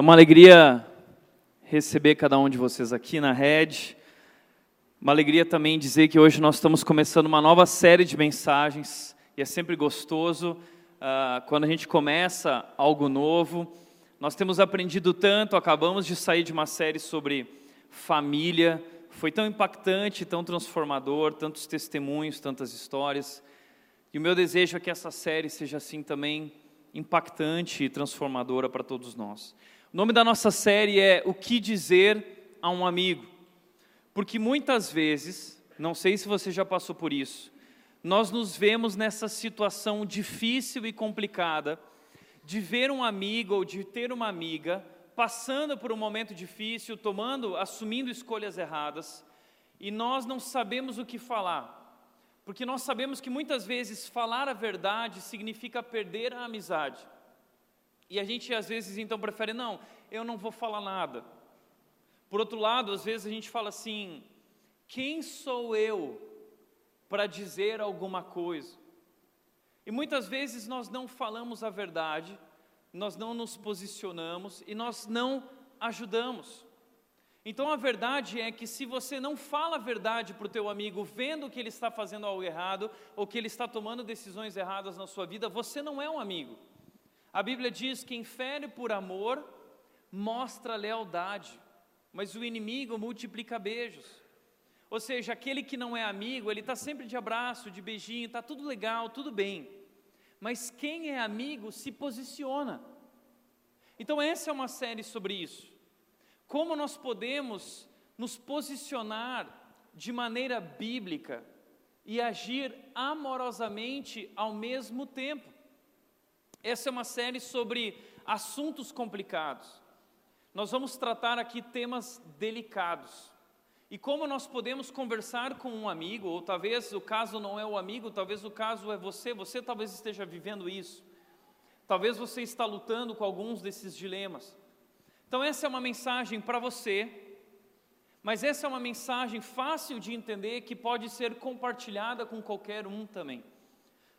É uma alegria receber cada um de vocês aqui na rede. Uma alegria também dizer que hoje nós estamos começando uma nova série de mensagens e é sempre gostoso uh, quando a gente começa algo novo. Nós temos aprendido tanto, acabamos de sair de uma série sobre família, foi tão impactante, tão transformador, tantos testemunhos, tantas histórias. E o meu desejo é que essa série seja assim também impactante e transformadora para todos nós. O nome da nossa série é O que dizer a um amigo? Porque muitas vezes, não sei se você já passou por isso, nós nos vemos nessa situação difícil e complicada de ver um amigo ou de ter uma amiga passando por um momento difícil, tomando, assumindo escolhas erradas, e nós não sabemos o que falar. Porque nós sabemos que muitas vezes falar a verdade significa perder a amizade. E a gente às vezes então prefere, não, eu não vou falar nada. Por outro lado, às vezes a gente fala assim: quem sou eu para dizer alguma coisa? E muitas vezes nós não falamos a verdade, nós não nos posicionamos e nós não ajudamos. Então a verdade é que se você não fala a verdade para o teu amigo, vendo que ele está fazendo algo errado ou que ele está tomando decisões erradas na sua vida, você não é um amigo. A Bíblia diz: quem fere por amor mostra lealdade, mas o inimigo multiplica beijos. Ou seja, aquele que não é amigo, ele está sempre de abraço, de beijinho, está tudo legal, tudo bem. Mas quem é amigo se posiciona. Então, essa é uma série sobre isso. Como nós podemos nos posicionar de maneira bíblica e agir amorosamente ao mesmo tempo. Essa é uma série sobre assuntos complicados. Nós vamos tratar aqui temas delicados. E como nós podemos conversar com um amigo, ou talvez o caso não é o amigo, talvez o caso é você, você talvez esteja vivendo isso. Talvez você está lutando com alguns desses dilemas. Então essa é uma mensagem para você, mas essa é uma mensagem fácil de entender que pode ser compartilhada com qualquer um também.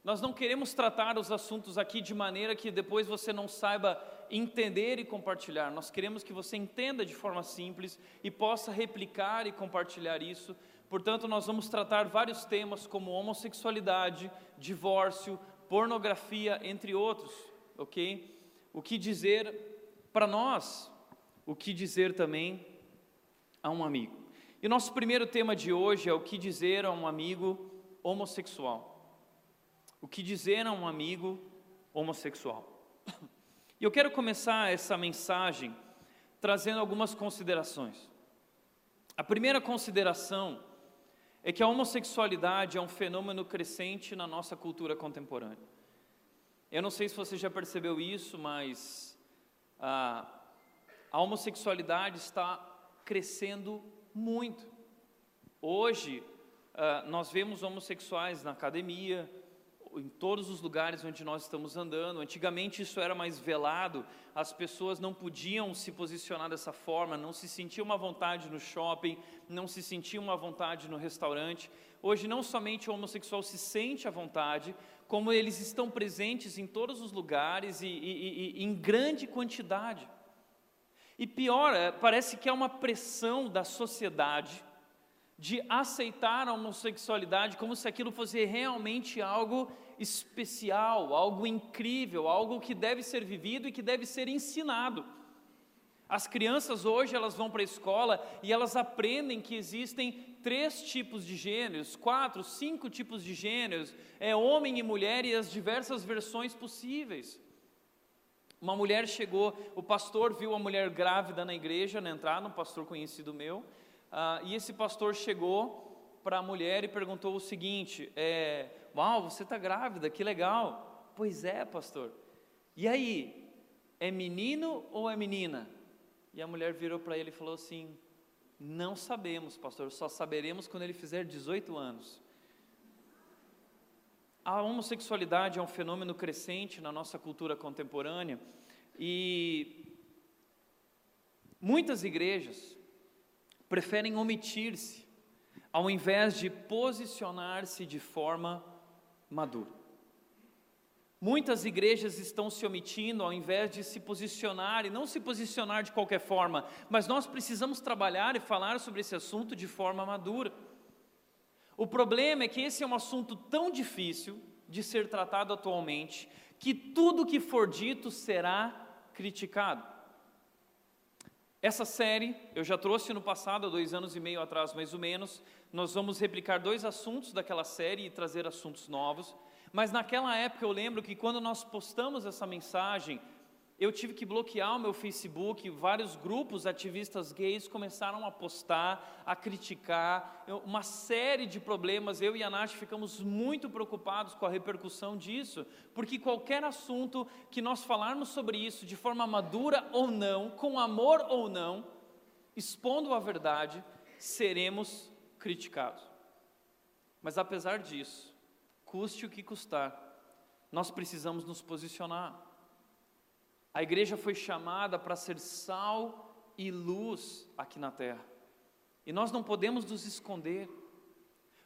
Nós não queremos tratar os assuntos aqui de maneira que depois você não saiba entender e compartilhar. Nós queremos que você entenda de forma simples e possa replicar e compartilhar isso. Portanto, nós vamos tratar vários temas como homossexualidade, divórcio, pornografia, entre outros, ok? O que dizer para nós, o que dizer também a um amigo. E o nosso primeiro tema de hoje é o que dizer a um amigo homossexual. O que dizer a um amigo homossexual? E eu quero começar essa mensagem trazendo algumas considerações. A primeira consideração é que a homossexualidade é um fenômeno crescente na nossa cultura contemporânea. Eu não sei se você já percebeu isso, mas a, a homossexualidade está crescendo muito. Hoje, uh, nós vemos homossexuais na academia, em todos os lugares onde nós estamos andando. Antigamente isso era mais velado, as pessoas não podiam se posicionar dessa forma, não se sentiam à vontade no shopping, não se sentiam à vontade no restaurante. Hoje não somente o homossexual se sente à vontade, como eles estão presentes em todos os lugares e, e, e em grande quantidade. E pior, é, parece que é uma pressão da sociedade de aceitar a homossexualidade como se aquilo fosse realmente algo especial, algo incrível, algo que deve ser vivido e que deve ser ensinado. As crianças hoje elas vão para a escola e elas aprendem que existem três tipos de gêneros, quatro, cinco tipos de gêneros, é homem e mulher e as diversas versões possíveis. Uma mulher chegou, o pastor viu a mulher grávida na igreja, na entrada, um pastor conhecido meu, ah, e esse pastor chegou para a mulher e perguntou o seguinte: é, Uau, você está grávida, que legal. Pois é, pastor. E aí, é menino ou é menina? E a mulher virou para ele e falou assim: Não sabemos, pastor, só saberemos quando ele fizer 18 anos. A homossexualidade é um fenômeno crescente na nossa cultura contemporânea e muitas igrejas, preferem omitir-se, ao invés de posicionar-se de forma madura. Muitas igrejas estão se omitindo ao invés de se posicionar, e não se posicionar de qualquer forma, mas nós precisamos trabalhar e falar sobre esse assunto de forma madura. O problema é que esse é um assunto tão difícil de ser tratado atualmente, que tudo que for dito será criticado. Essa série eu já trouxe no passado, dois anos e meio atrás mais ou menos. Nós vamos replicar dois assuntos daquela série e trazer assuntos novos. Mas naquela época eu lembro que quando nós postamos essa mensagem, eu tive que bloquear o meu Facebook, vários grupos ativistas gays começaram a postar, a criticar, uma série de problemas. Eu e a Nath ficamos muito preocupados com a repercussão disso, porque qualquer assunto que nós falarmos sobre isso de forma madura ou não, com amor ou não, expondo a verdade, seremos criticados. Mas apesar disso, custe o que custar, nós precisamos nos posicionar. A igreja foi chamada para ser sal e luz aqui na terra. E nós não podemos nos esconder.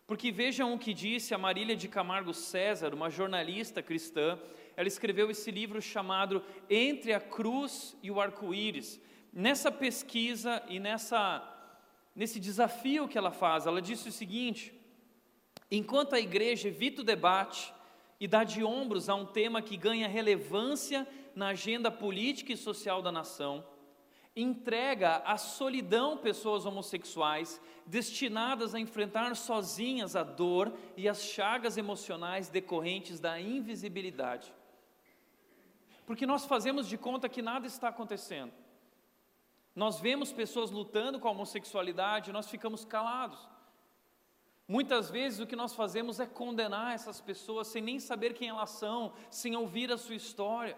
Porque vejam o que disse a Marília de Camargo César, uma jornalista cristã. Ela escreveu esse livro chamado Entre a Cruz e o Arco-Íris. Nessa pesquisa e nessa, nesse desafio que ela faz, ela disse o seguinte: enquanto a igreja evita o debate e dá de ombros a um tema que ganha relevância na agenda política e social da nação, entrega à solidão pessoas homossexuais destinadas a enfrentar sozinhas a dor e as chagas emocionais decorrentes da invisibilidade. Porque nós fazemos de conta que nada está acontecendo. Nós vemos pessoas lutando com a homossexualidade, nós ficamos calados. Muitas vezes o que nós fazemos é condenar essas pessoas sem nem saber quem elas são, sem ouvir a sua história.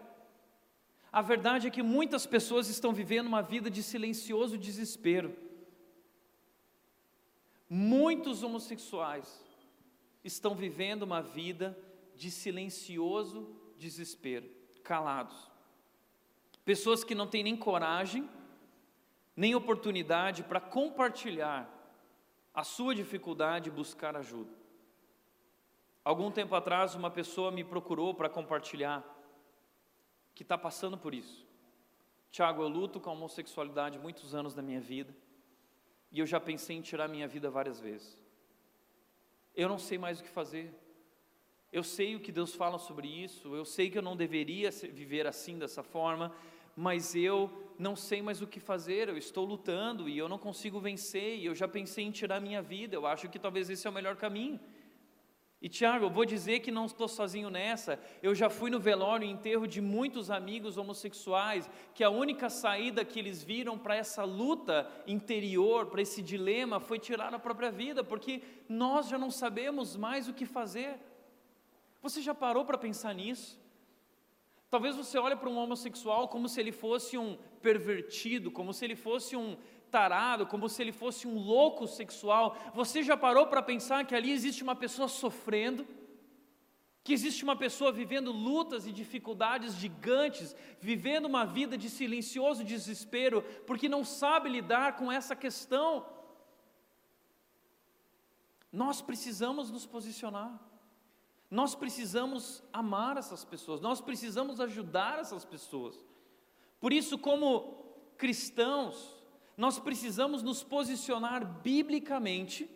A verdade é que muitas pessoas estão vivendo uma vida de silencioso desespero. Muitos homossexuais estão vivendo uma vida de silencioso desespero, calados. Pessoas que não têm nem coragem, nem oportunidade para compartilhar a sua dificuldade e buscar ajuda. Algum tempo atrás, uma pessoa me procurou para compartilhar que está passando por isso. Tiago, eu luto com a homossexualidade muitos anos da minha vida e eu já pensei em tirar minha vida várias vezes. Eu não sei mais o que fazer. Eu sei o que Deus fala sobre isso, eu sei que eu não deveria viver assim, dessa forma, mas eu não sei mais o que fazer, eu estou lutando e eu não consigo vencer, e eu já pensei em tirar minha vida, eu acho que talvez esse é o melhor caminho. E Tiago, eu vou dizer que não estou sozinho nessa. Eu já fui no velório e enterro de muitos amigos homossexuais, que a única saída que eles viram para essa luta interior, para esse dilema, foi tirar a própria vida, porque nós já não sabemos mais o que fazer. Você já parou para pensar nisso? Talvez você olhe para um homossexual como se ele fosse um pervertido, como se ele fosse um tarado, como se ele fosse um louco sexual. Você já parou para pensar que ali existe uma pessoa sofrendo? Que existe uma pessoa vivendo lutas e dificuldades gigantes, vivendo uma vida de silencioso desespero, porque não sabe lidar com essa questão. Nós precisamos nos posicionar. Nós precisamos amar essas pessoas, nós precisamos ajudar essas pessoas. Por isso, como cristãos, nós precisamos nos posicionar biblicamente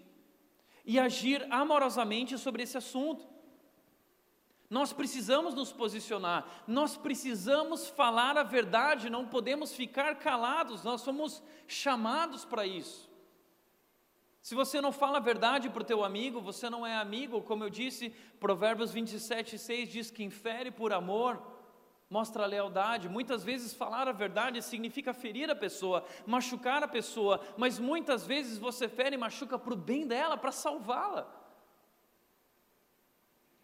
e agir amorosamente sobre esse assunto. Nós precisamos nos posicionar, nós precisamos falar a verdade, não podemos ficar calados, nós somos chamados para isso. Se você não fala a verdade para o teu amigo, você não é amigo, como eu disse, Provérbios 27, 6 diz que infere por amor, mostra lealdade. Muitas vezes falar a verdade significa ferir a pessoa, machucar a pessoa, mas muitas vezes você fere e machuca para o bem dela, para salvá-la.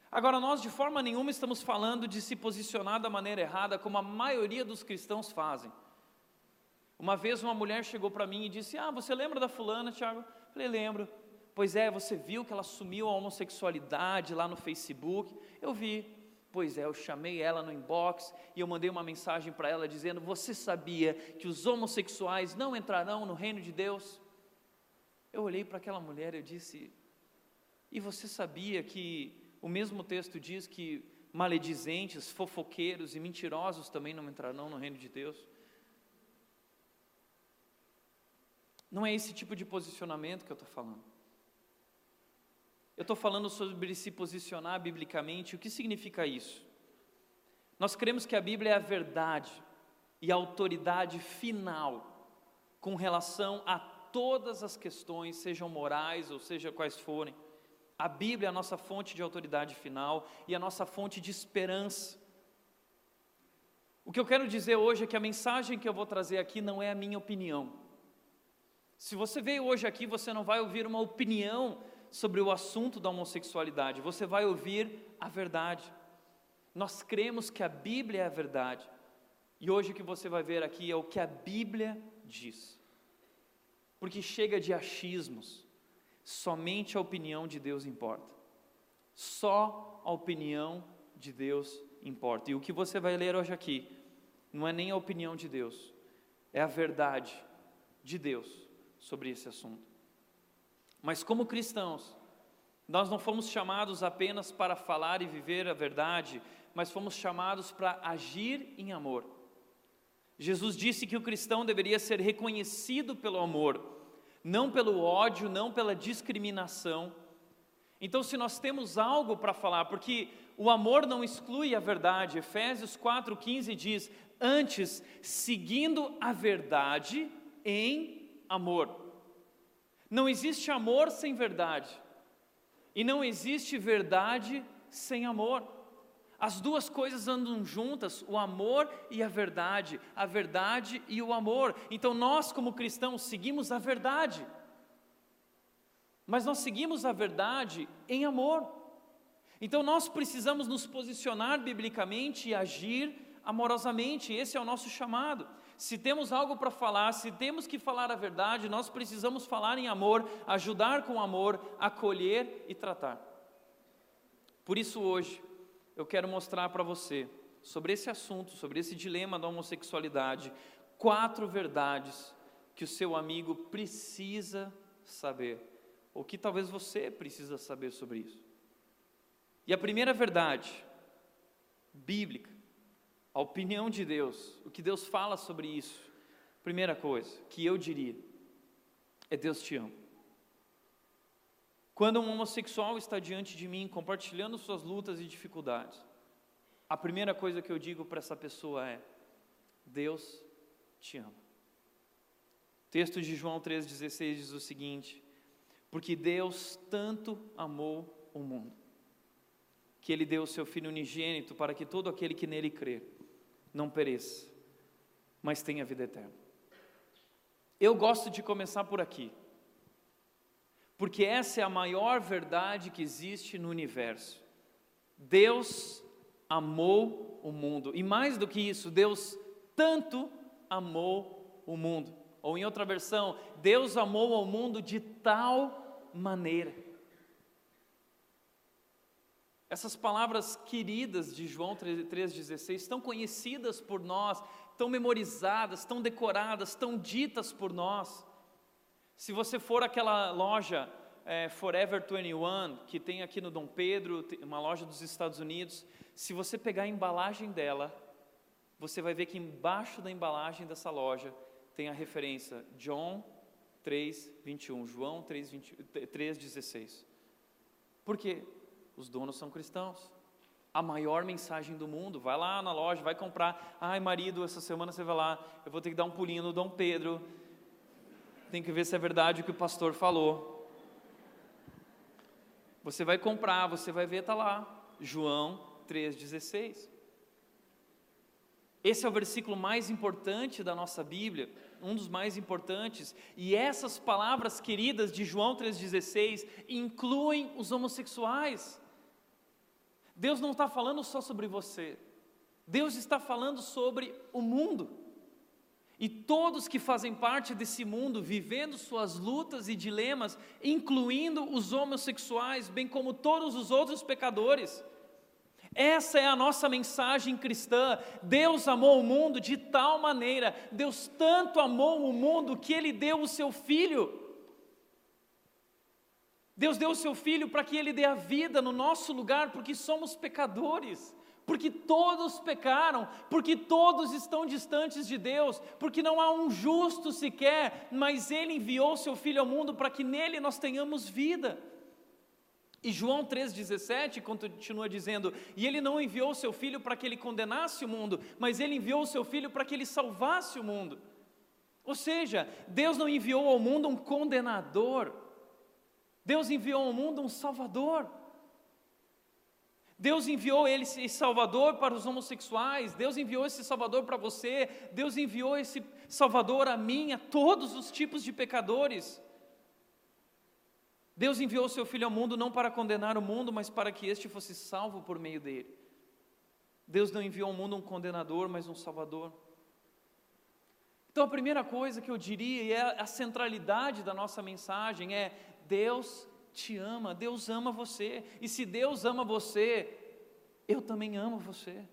Agora, nós de forma nenhuma estamos falando de se posicionar da maneira errada, como a maioria dos cristãos fazem. Uma vez uma mulher chegou para mim e disse: Ah, você lembra da fulana, Tiago? Falei, lembro. Pois é, você viu que ela assumiu a homossexualidade lá no Facebook? Eu vi. Pois é, eu chamei ela no inbox e eu mandei uma mensagem para ela dizendo: Você sabia que os homossexuais não entrarão no reino de Deus? Eu olhei para aquela mulher e disse: E você sabia que o mesmo texto diz que maledizentes, fofoqueiros e mentirosos também não entrarão no reino de Deus. Não é esse tipo de posicionamento que eu estou falando. Eu estou falando sobre se posicionar biblicamente. O que significa isso? Nós cremos que a Bíblia é a verdade e a autoridade final com relação a todas as questões, sejam morais ou seja quais forem. A Bíblia é a nossa fonte de autoridade final e a nossa fonte de esperança. O que eu quero dizer hoje é que a mensagem que eu vou trazer aqui não é a minha opinião. Se você veio hoje aqui, você não vai ouvir uma opinião sobre o assunto da homossexualidade, você vai ouvir a verdade. Nós cremos que a Bíblia é a verdade. E hoje o que você vai ver aqui é o que a Bíblia diz. Porque chega de achismos, somente a opinião de Deus importa. Só a opinião de Deus importa. E o que você vai ler hoje aqui não é nem a opinião de Deus, é a verdade de Deus sobre esse assunto. Mas como cristãos, nós não fomos chamados apenas para falar e viver a verdade, mas fomos chamados para agir em amor. Jesus disse que o cristão deveria ser reconhecido pelo amor, não pelo ódio, não pela discriminação. Então, se nós temos algo para falar, porque o amor não exclui a verdade, Efésios 4,15 diz: Antes, seguindo a verdade em amor. Não existe amor sem verdade, e não existe verdade sem amor. As duas coisas andam juntas, o amor e a verdade, a verdade e o amor. Então nós, como cristãos, seguimos a verdade, mas nós seguimos a verdade em amor. Então nós precisamos nos posicionar biblicamente e agir amorosamente, esse é o nosso chamado. Se temos algo para falar, se temos que falar a verdade, nós precisamos falar em amor, ajudar com amor, acolher e tratar. Por isso, hoje, eu quero mostrar para você, sobre esse assunto, sobre esse dilema da homossexualidade, quatro verdades que o seu amigo precisa saber, ou que talvez você precisa saber sobre isso. E a primeira verdade, bíblica, a opinião de Deus, o que Deus fala sobre isso, primeira coisa que eu diria, é Deus te ama. Quando um homossexual está diante de mim, compartilhando suas lutas e dificuldades, a primeira coisa que eu digo para essa pessoa é: Deus te ama. O texto de João 3,16 diz o seguinte: Porque Deus tanto amou o mundo, que Ele deu o seu Filho unigênito para que todo aquele que nele crer não pereça, mas tenha vida eterna. Eu gosto de começar por aqui porque essa é a maior verdade que existe no universo. Deus amou o mundo, e mais do que isso, Deus tanto amou o mundo. Ou em outra versão, Deus amou ao mundo de tal maneira. Essas palavras queridas de João 3,16 estão conhecidas por nós, tão memorizadas, tão decoradas, tão ditas por nós. Se você for aquela loja é, Forever 21, que tem aqui no Dom Pedro, uma loja dos Estados Unidos, se você pegar a embalagem dela, você vai ver que embaixo da embalagem dessa loja tem a referência John 3:21, João 3:16. Por quê? Os donos são cristãos. A maior mensagem do mundo. Vai lá na loja, vai comprar. Ai, marido, essa semana você vai lá, eu vou ter que dar um pulinho no Dom Pedro tem que ver se é verdade o que o pastor falou. Você vai comprar, você vai ver, está lá, João 3,16. Esse é o versículo mais importante da nossa Bíblia, um dos mais importantes, e essas palavras queridas de João 3,16 incluem os homossexuais. Deus não está falando só sobre você, Deus está falando sobre o mundo. E todos que fazem parte desse mundo, vivendo suas lutas e dilemas, incluindo os homossexuais, bem como todos os outros pecadores. Essa é a nossa mensagem cristã. Deus amou o mundo de tal maneira, Deus tanto amou o mundo que Ele deu o seu Filho. Deus deu o seu Filho para que Ele dê a vida no nosso lugar, porque somos pecadores porque todos pecaram, porque todos estão distantes de Deus, porque não há um justo sequer, mas Ele enviou Seu Filho ao mundo para que nele nós tenhamos vida. E João 3,17 continua dizendo: E Ele não enviou o Seu Filho para que Ele condenasse o mundo, mas Ele enviou o Seu Filho para que Ele salvasse o mundo. Ou seja, Deus não enviou ao mundo um condenador, Deus enviou ao mundo um Salvador. Deus enviou esse Salvador para os homossexuais, Deus enviou esse Salvador para você, Deus enviou esse Salvador a mim, a todos os tipos de pecadores. Deus enviou o seu Filho ao mundo não para condenar o mundo, mas para que este fosse salvo por meio dele. Deus não enviou ao mundo um condenador, mas um Salvador. Então a primeira coisa que eu diria, e é a centralidade da nossa mensagem, é Deus te ama, Deus ama você. E se Deus ama você, eu também amo você.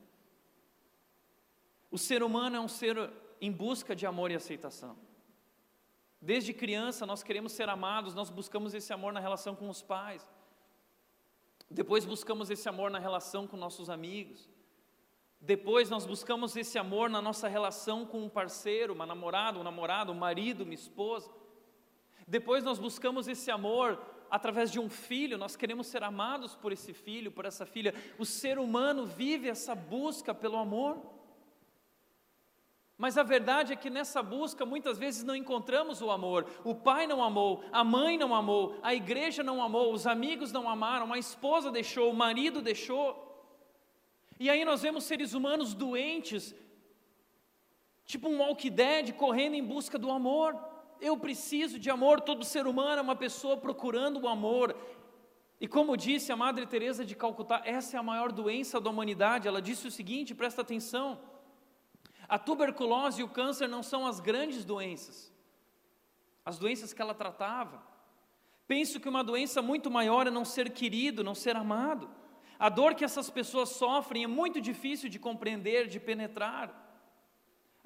O ser humano é um ser em busca de amor e aceitação. Desde criança nós queremos ser amados, nós buscamos esse amor na relação com os pais. Depois buscamos esse amor na relação com nossos amigos. Depois nós buscamos esse amor na nossa relação com um parceiro, uma namorada, um namorado, um marido, uma esposa. Depois nós buscamos esse amor através de um filho, nós queremos ser amados por esse filho, por essa filha. O ser humano vive essa busca pelo amor. Mas a verdade é que nessa busca muitas vezes não encontramos o amor. O pai não amou, a mãe não amou, a igreja não amou, os amigos não amaram, a esposa deixou, o marido deixou. E aí nós vemos seres humanos doentes, tipo um walk dead, correndo em busca do amor. Eu preciso de amor, todo ser humano é uma pessoa procurando o amor. E como disse a Madre Teresa de Calcutá, essa é a maior doença da humanidade. Ela disse o seguinte, presta atenção: a tuberculose e o câncer não são as grandes doenças, as doenças que ela tratava. Penso que uma doença muito maior é não ser querido, não ser amado. A dor que essas pessoas sofrem é muito difícil de compreender, de penetrar.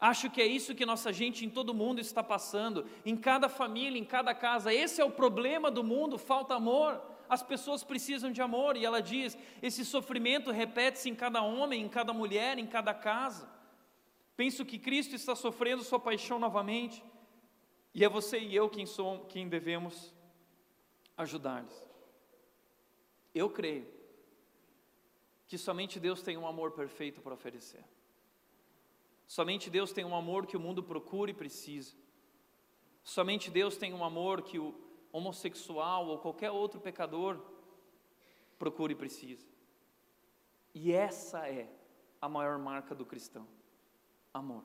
Acho que é isso que nossa gente em todo mundo está passando, em cada família, em cada casa. Esse é o problema do mundo, falta amor. As pessoas precisam de amor, e ela diz: esse sofrimento repete-se em cada homem, em cada mulher, em cada casa. Penso que Cristo está sofrendo sua paixão novamente, e é você e eu quem, somos, quem devemos ajudar-lhes. Eu creio que somente Deus tem um amor perfeito para oferecer. Somente Deus tem um amor que o mundo procura e precisa. Somente Deus tem um amor que o homossexual ou qualquer outro pecador procura e precisa. E essa é a maior marca do cristão: amor.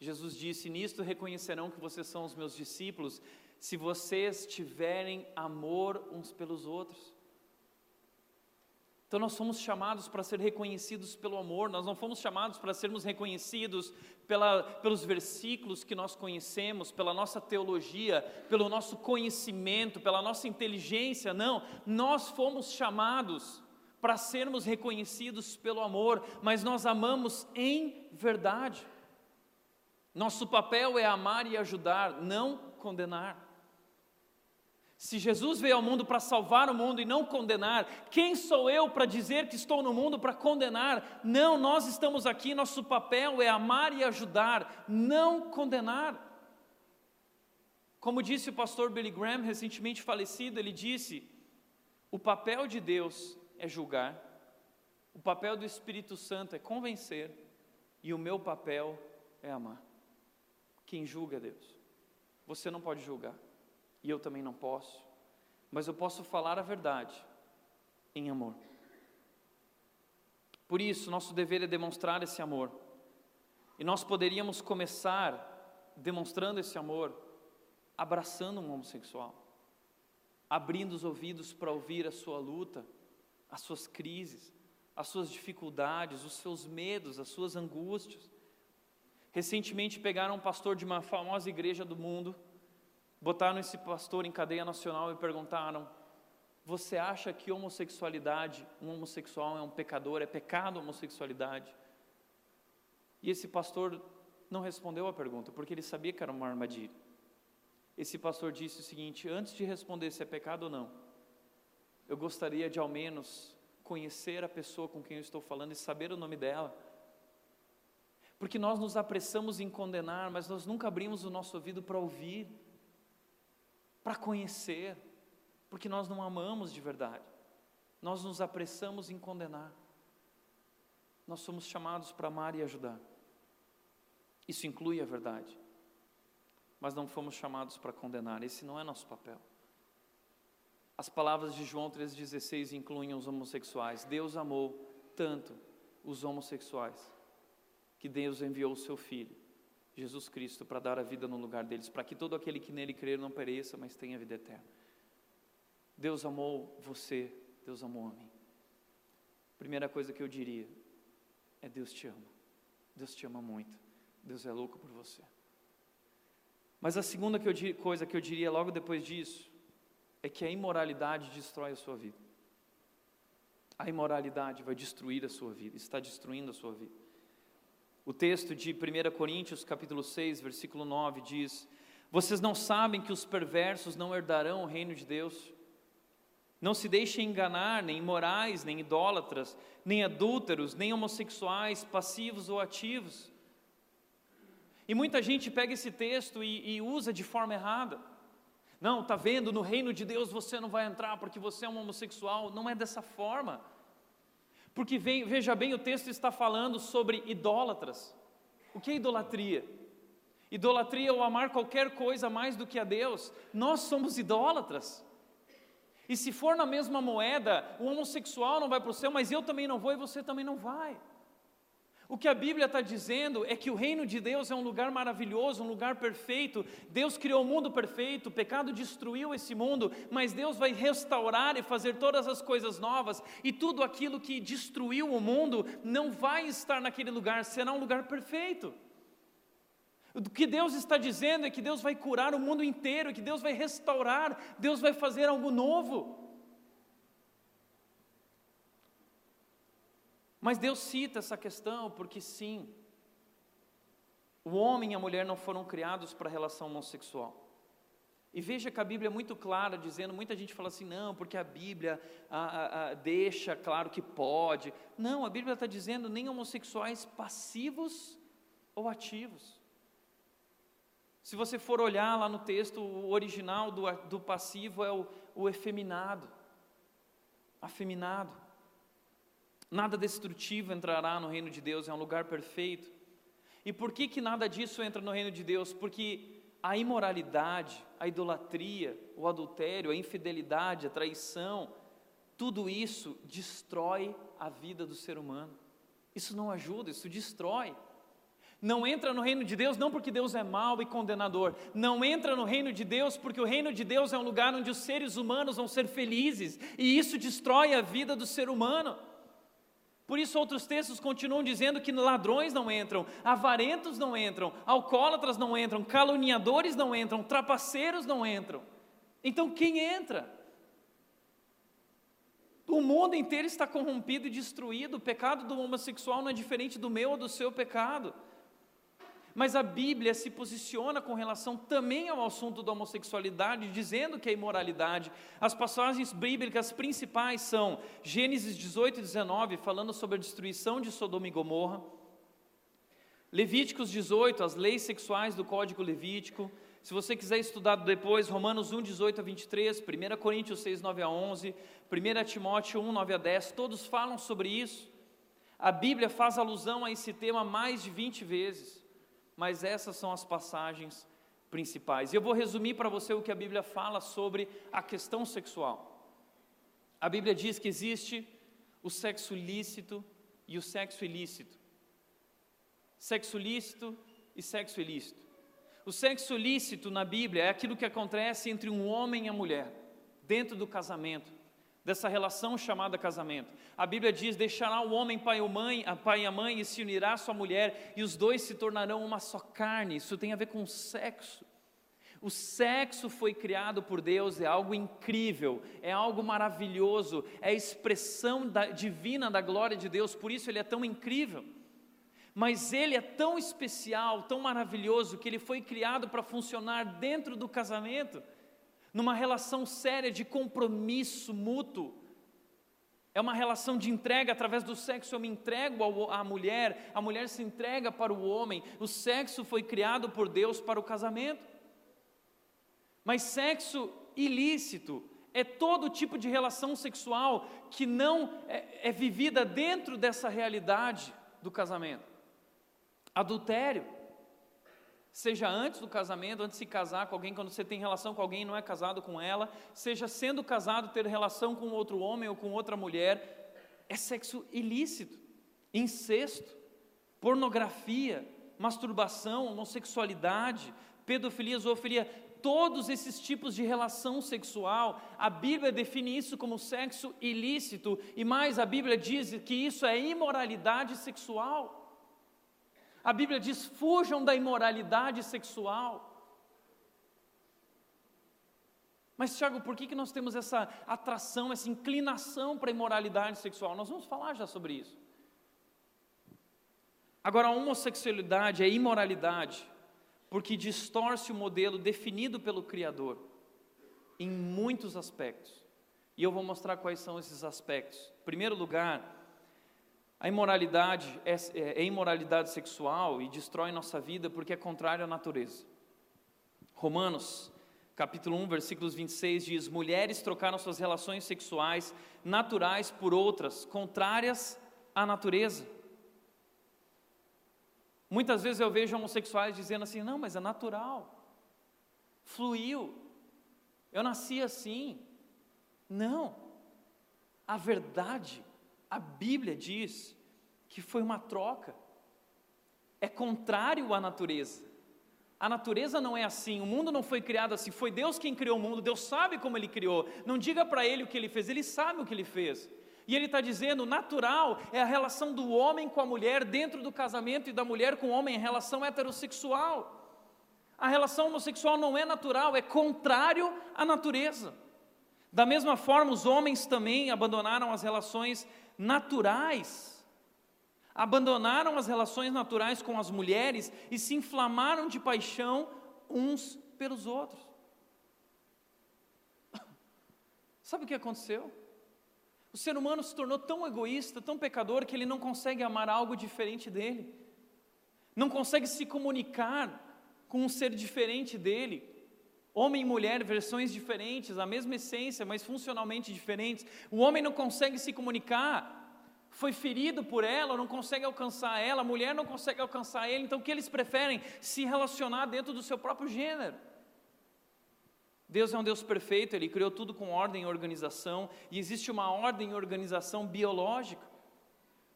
Jesus disse: Nisto reconhecerão que vocês são os meus discípulos, se vocês tiverem amor uns pelos outros. Então nós fomos chamados para ser reconhecidos pelo amor, nós não fomos chamados para sermos reconhecidos pela, pelos versículos que nós conhecemos, pela nossa teologia, pelo nosso conhecimento, pela nossa inteligência, não, nós fomos chamados para sermos reconhecidos pelo amor, mas nós amamos em verdade. Nosso papel é amar e ajudar, não condenar. Se Jesus veio ao mundo para salvar o mundo e não condenar, quem sou eu para dizer que estou no mundo para condenar? Não, nós estamos aqui, nosso papel é amar e ajudar, não condenar. Como disse o pastor Billy Graham, recentemente falecido, ele disse: o papel de Deus é julgar, o papel do Espírito Santo é convencer, e o meu papel é amar. Quem julga é Deus. Você não pode julgar e eu também não posso, mas eu posso falar a verdade em amor. Por isso, nosso dever é demonstrar esse amor. E nós poderíamos começar demonstrando esse amor abraçando um homossexual, abrindo os ouvidos para ouvir a sua luta, as suas crises, as suas dificuldades, os seus medos, as suas angústias. Recentemente pegaram um pastor de uma famosa igreja do mundo botaram esse pastor em cadeia nacional e perguntaram: Você acha que homossexualidade, um homossexual é um pecador, é pecado a homossexualidade? E esse pastor não respondeu a pergunta, porque ele sabia que era uma armadilha. Esse pastor disse o seguinte: Antes de responder se é pecado ou não, eu gostaria de ao menos conhecer a pessoa com quem eu estou falando e saber o nome dela. Porque nós nos apressamos em condenar, mas nós nunca abrimos o nosso ouvido para ouvir, para conhecer, porque nós não amamos de verdade. Nós nos apressamos em condenar. Nós somos chamados para amar e ajudar. Isso inclui a verdade. Mas não fomos chamados para condenar, esse não é nosso papel. As palavras de João 3,16 incluem os homossexuais. Deus amou tanto os homossexuais que Deus enviou o seu Filho, Jesus Cristo, para dar a vida no lugar deles, para que todo aquele que nele crer não pereça, mas tenha vida eterna. Deus amou você, Deus amou a mim. Primeira coisa que eu diria é: Deus te ama. Deus te ama muito. Deus é louco por você. Mas a segunda que eu, coisa que eu diria logo depois disso é que a imoralidade destrói a sua vida. A imoralidade vai destruir a sua vida, está destruindo a sua vida. O texto de 1 Coríntios, capítulo 6, versículo 9 diz: Vocês não sabem que os perversos não herdarão o reino de Deus? Não se deixem enganar, nem imorais, nem idólatras, nem adúlteros, nem homossexuais, passivos ou ativos. E muita gente pega esse texto e, e usa de forma errada. Não, tá vendo? No reino de Deus você não vai entrar porque você é um homossexual. Não é dessa forma. Porque veja bem, o texto está falando sobre idólatras. O que é idolatria? Idolatria é o amar qualquer coisa mais do que a Deus. Nós somos idólatras. E se for na mesma moeda, o homossexual não vai para o céu, mas eu também não vou e você também não vai. O que a Bíblia está dizendo é que o reino de Deus é um lugar maravilhoso, um lugar perfeito. Deus criou o mundo perfeito, o pecado destruiu esse mundo, mas Deus vai restaurar e fazer todas as coisas novas, e tudo aquilo que destruiu o mundo não vai estar naquele lugar, será um lugar perfeito. O que Deus está dizendo é que Deus vai curar o mundo inteiro, que Deus vai restaurar, Deus vai fazer algo novo. Mas Deus cita essa questão porque sim, o homem e a mulher não foram criados para a relação homossexual. E veja que a Bíblia é muito clara, dizendo, muita gente fala assim, não, porque a Bíblia a, a, deixa claro que pode. Não, a Bíblia está dizendo nem homossexuais passivos ou ativos. Se você for olhar lá no texto, o original do, do passivo é o, o efeminado, afeminado. Nada destrutivo entrará no reino de Deus, é um lugar perfeito. E por que, que nada disso entra no reino de Deus? Porque a imoralidade, a idolatria, o adultério, a infidelidade, a traição, tudo isso destrói a vida do ser humano. Isso não ajuda, isso destrói. Não entra no reino de Deus não porque Deus é mau e condenador. Não entra no reino de Deus porque o reino de Deus é um lugar onde os seres humanos vão ser felizes e isso destrói a vida do ser humano. Por isso, outros textos continuam dizendo que ladrões não entram, avarentos não entram, alcoólatras não entram, caluniadores não entram, trapaceiros não entram. Então, quem entra? O mundo inteiro está corrompido e destruído. O pecado do homossexual não é diferente do meu ou do seu pecado. Mas a Bíblia se posiciona com relação também ao assunto da homossexualidade, dizendo que é imoralidade. As passagens bíblicas principais são Gênesis 18 e 19, falando sobre a destruição de Sodoma e Gomorra. Levíticos 18, as leis sexuais do Código Levítico. Se você quiser estudar depois, Romanos 1, 18 a 23, 1 Coríntios 6, 9 a 11, 1 Timóteo 1, 9 a 10, todos falam sobre isso. A Bíblia faz alusão a esse tema mais de 20 vezes mas essas são as passagens principais. E eu vou resumir para você o que a Bíblia fala sobre a questão sexual. A Bíblia diz que existe o sexo lícito e o sexo ilícito. Sexo lícito e sexo ilícito. O sexo lícito na Bíblia é aquilo que acontece entre um homem e a mulher, dentro do casamento dessa relação chamada casamento. A Bíblia diz: deixará o homem pai, ou mãe, pai e a mãe e se unirá à sua mulher, e os dois se tornarão uma só carne. Isso tem a ver com sexo. O sexo foi criado por Deus, é algo incrível, é algo maravilhoso, é a expressão da, divina da glória de Deus, por isso ele é tão incrível. Mas ele é tão especial, tão maravilhoso, que ele foi criado para funcionar dentro do casamento numa relação séria de compromisso mútuo. É uma relação de entrega através do sexo. Eu me entrego à mulher, a mulher se entrega para o homem. O sexo foi criado por Deus para o casamento. Mas sexo ilícito é todo tipo de relação sexual que não é, é vivida dentro dessa realidade do casamento. Adultério, seja antes do casamento, antes de se casar com alguém, quando você tem relação com alguém e não é casado com ela, seja sendo casado, ter relação com outro homem ou com outra mulher, é sexo ilícito, incesto, pornografia, masturbação, homossexualidade, pedofilia, zoofilia, todos esses tipos de relação sexual, a Bíblia define isso como sexo ilícito, e mais, a Bíblia diz que isso é imoralidade sexual. A Bíblia diz: fujam da imoralidade sexual. Mas, Tiago, por que, que nós temos essa atração, essa inclinação para a imoralidade sexual? Nós vamos falar já sobre isso. Agora, a homossexualidade é imoralidade porque distorce o modelo definido pelo Criador em muitos aspectos. E eu vou mostrar quais são esses aspectos. Em primeiro lugar, a imoralidade é, é, é imoralidade sexual e destrói nossa vida porque é contrário à natureza. Romanos, capítulo 1, versículos 26 diz: Mulheres trocaram suas relações sexuais naturais por outras, contrárias à natureza. Muitas vezes eu vejo homossexuais dizendo assim: não, mas é natural, fluiu, eu nasci assim. Não, a verdade a Bíblia diz que foi uma troca. É contrário à natureza. A natureza não é assim, o mundo não foi criado assim, foi Deus quem criou o mundo, Deus sabe como Ele criou. Não diga para Ele o que Ele fez, Ele sabe o que Ele fez. E Ele está dizendo: natural é a relação do homem com a mulher dentro do casamento e da mulher com o homem, a relação heterossexual. A relação homossexual não é natural, é contrário à natureza. Da mesma forma, os homens também abandonaram as relações naturais. Abandonaram as relações naturais com as mulheres e se inflamaram de paixão uns pelos outros. Sabe o que aconteceu? O ser humano se tornou tão egoísta, tão pecador, que ele não consegue amar algo diferente dele, não consegue se comunicar com um ser diferente dele. Homem e mulher, versões diferentes, a mesma essência, mas funcionalmente diferentes. O homem não consegue se comunicar, foi ferido por ela, não consegue alcançar ela, a mulher não consegue alcançar ele, então o que eles preferem? Se relacionar dentro do seu próprio gênero. Deus é um Deus perfeito, Ele criou tudo com ordem e organização, e existe uma ordem e organização biológica.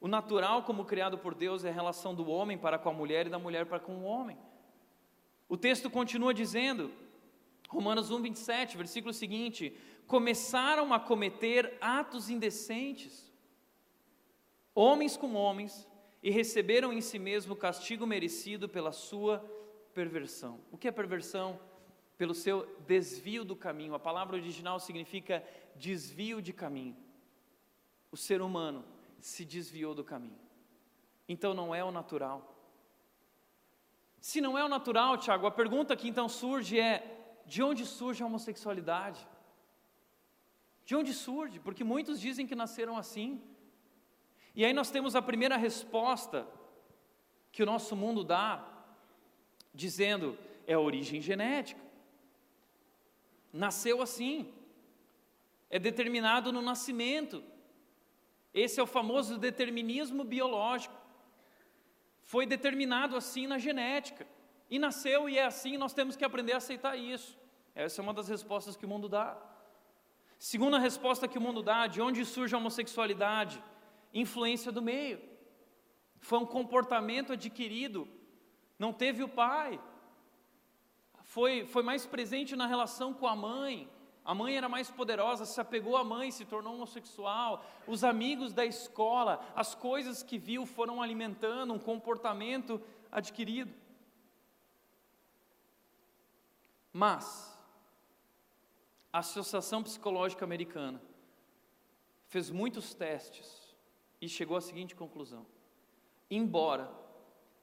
O natural, como criado por Deus, é a relação do homem para com a mulher e da mulher para com o homem. O texto continua dizendo: Romanos 1, 27, versículo seguinte: começaram a cometer atos indecentes, homens com homens, e receberam em si mesmo o castigo merecido pela sua perversão. O que é perversão? Pelo seu desvio do caminho. A palavra original significa desvio de caminho. O ser humano se desviou do caminho. Então não é o natural. Se não é o natural, Tiago, a pergunta que então surge é: de onde surge a homossexualidade? De onde surge? Porque muitos dizem que nasceram assim. E aí nós temos a primeira resposta que o nosso mundo dá, dizendo: é a origem genética. Nasceu assim. É determinado no nascimento. Esse é o famoso determinismo biológico. Foi determinado assim na genética. E nasceu e é assim, nós temos que aprender a aceitar isso. Essa é uma das respostas que o mundo dá. Segunda resposta que o mundo dá, de onde surge a homossexualidade? Influência do meio. Foi um comportamento adquirido, não teve o pai. Foi, foi mais presente na relação com a mãe. A mãe era mais poderosa, se apegou à mãe, se tornou homossexual. Os amigos da escola, as coisas que viu foram alimentando um comportamento adquirido. Mas, a Associação Psicológica Americana fez muitos testes e chegou à seguinte conclusão: embora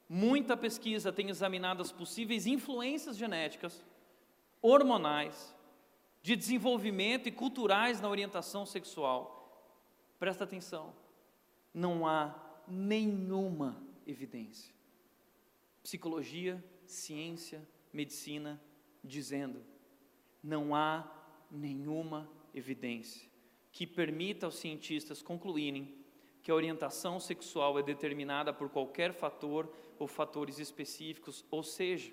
muita pesquisa tenha examinado as possíveis influências genéticas, hormonais, de desenvolvimento e culturais na orientação sexual, Presta atenção. Não há nenhuma evidência. Psicologia, ciência, medicina dizendo: não há nenhuma evidência que permita aos cientistas concluírem que a orientação sexual é determinada por qualquer fator ou fatores específicos, ou seja,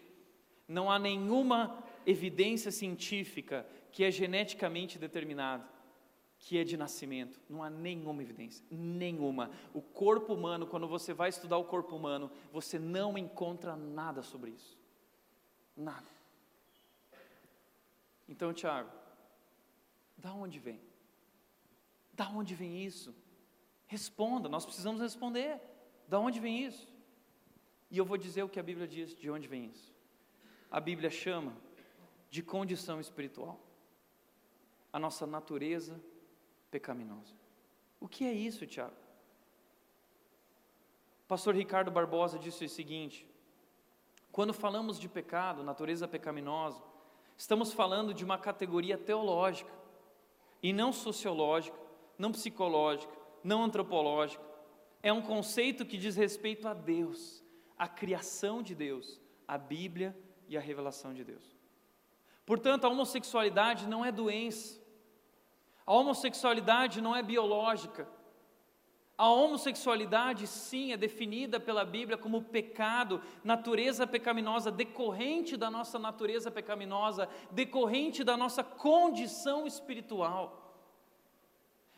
não há nenhuma evidência científica que é geneticamente determinada, que é de nascimento. Não há nenhuma evidência, nenhuma. O corpo humano, quando você vai estudar o corpo humano, você não encontra nada sobre isso. Nada. Então, Tiago, da onde vem? Da onde vem isso? Responda, nós precisamos responder. Da onde vem isso? E eu vou dizer o que a Bíblia diz de onde vem isso. A Bíblia chama de condição espiritual. A nossa natureza pecaminosa. O que é isso, Tiago? Pastor Ricardo Barbosa disse o seguinte: quando falamos de pecado, natureza pecaminosa, estamos falando de uma categoria teológica e não sociológica, não psicológica, não antropológica. É um conceito que diz respeito a Deus, a criação de Deus, a Bíblia e a revelação de Deus. Portanto, a homossexualidade não é doença, a homossexualidade não é biológica. A homossexualidade, sim, é definida pela Bíblia como pecado, natureza pecaminosa, decorrente da nossa natureza pecaminosa, decorrente da nossa condição espiritual.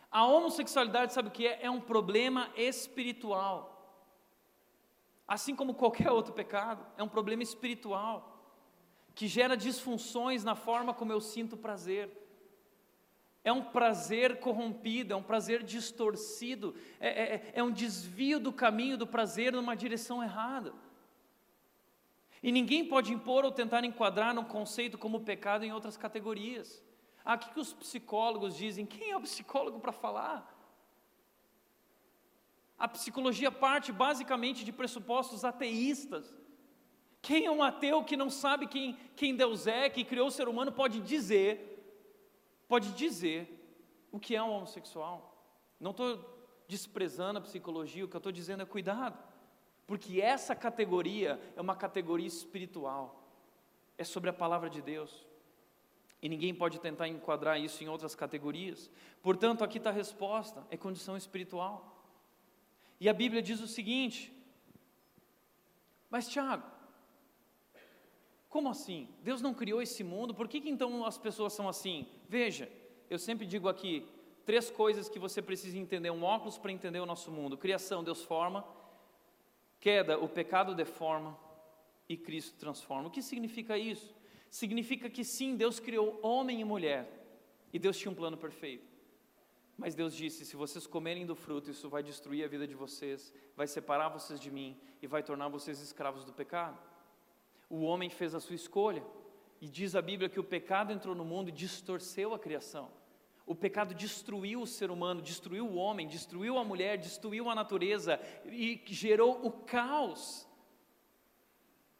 A homossexualidade, sabe o que é? É um problema espiritual. Assim como qualquer outro pecado, é um problema espiritual que gera disfunções na forma como eu sinto prazer. É um prazer corrompido, é um prazer distorcido, é, é, é, é um desvio do caminho do prazer numa direção errada. E ninguém pode impor ou tentar enquadrar um conceito como pecado em outras categorias. Ah, o que, que os psicólogos dizem? Quem é o psicólogo para falar? A psicologia parte basicamente de pressupostos ateístas. Quem é um ateu que não sabe quem, quem Deus é, que criou o ser humano, pode dizer, pode dizer o que é um homossexual. Não estou desprezando a psicologia, o que eu estou dizendo é cuidado, porque essa categoria é uma categoria espiritual, é sobre a palavra de Deus. E ninguém pode tentar enquadrar isso em outras categorias. Portanto, aqui está a resposta: é condição espiritual. E a Bíblia diz o seguinte: Mas, Tiago, como assim? Deus não criou esse mundo, por que, que então as pessoas são assim? Veja, eu sempre digo aqui: três coisas que você precisa entender, um óculos para entender o nosso mundo: criação, Deus forma, queda, o pecado deforma e Cristo transforma. O que significa isso? significa que sim, Deus criou homem e mulher, e Deus tinha um plano perfeito. Mas Deus disse: se vocês comerem do fruto, isso vai destruir a vida de vocês, vai separar vocês de mim e vai tornar vocês escravos do pecado. O homem fez a sua escolha, e diz a Bíblia que o pecado entrou no mundo e distorceu a criação. O pecado destruiu o ser humano, destruiu o homem, destruiu a mulher, destruiu a natureza e gerou o caos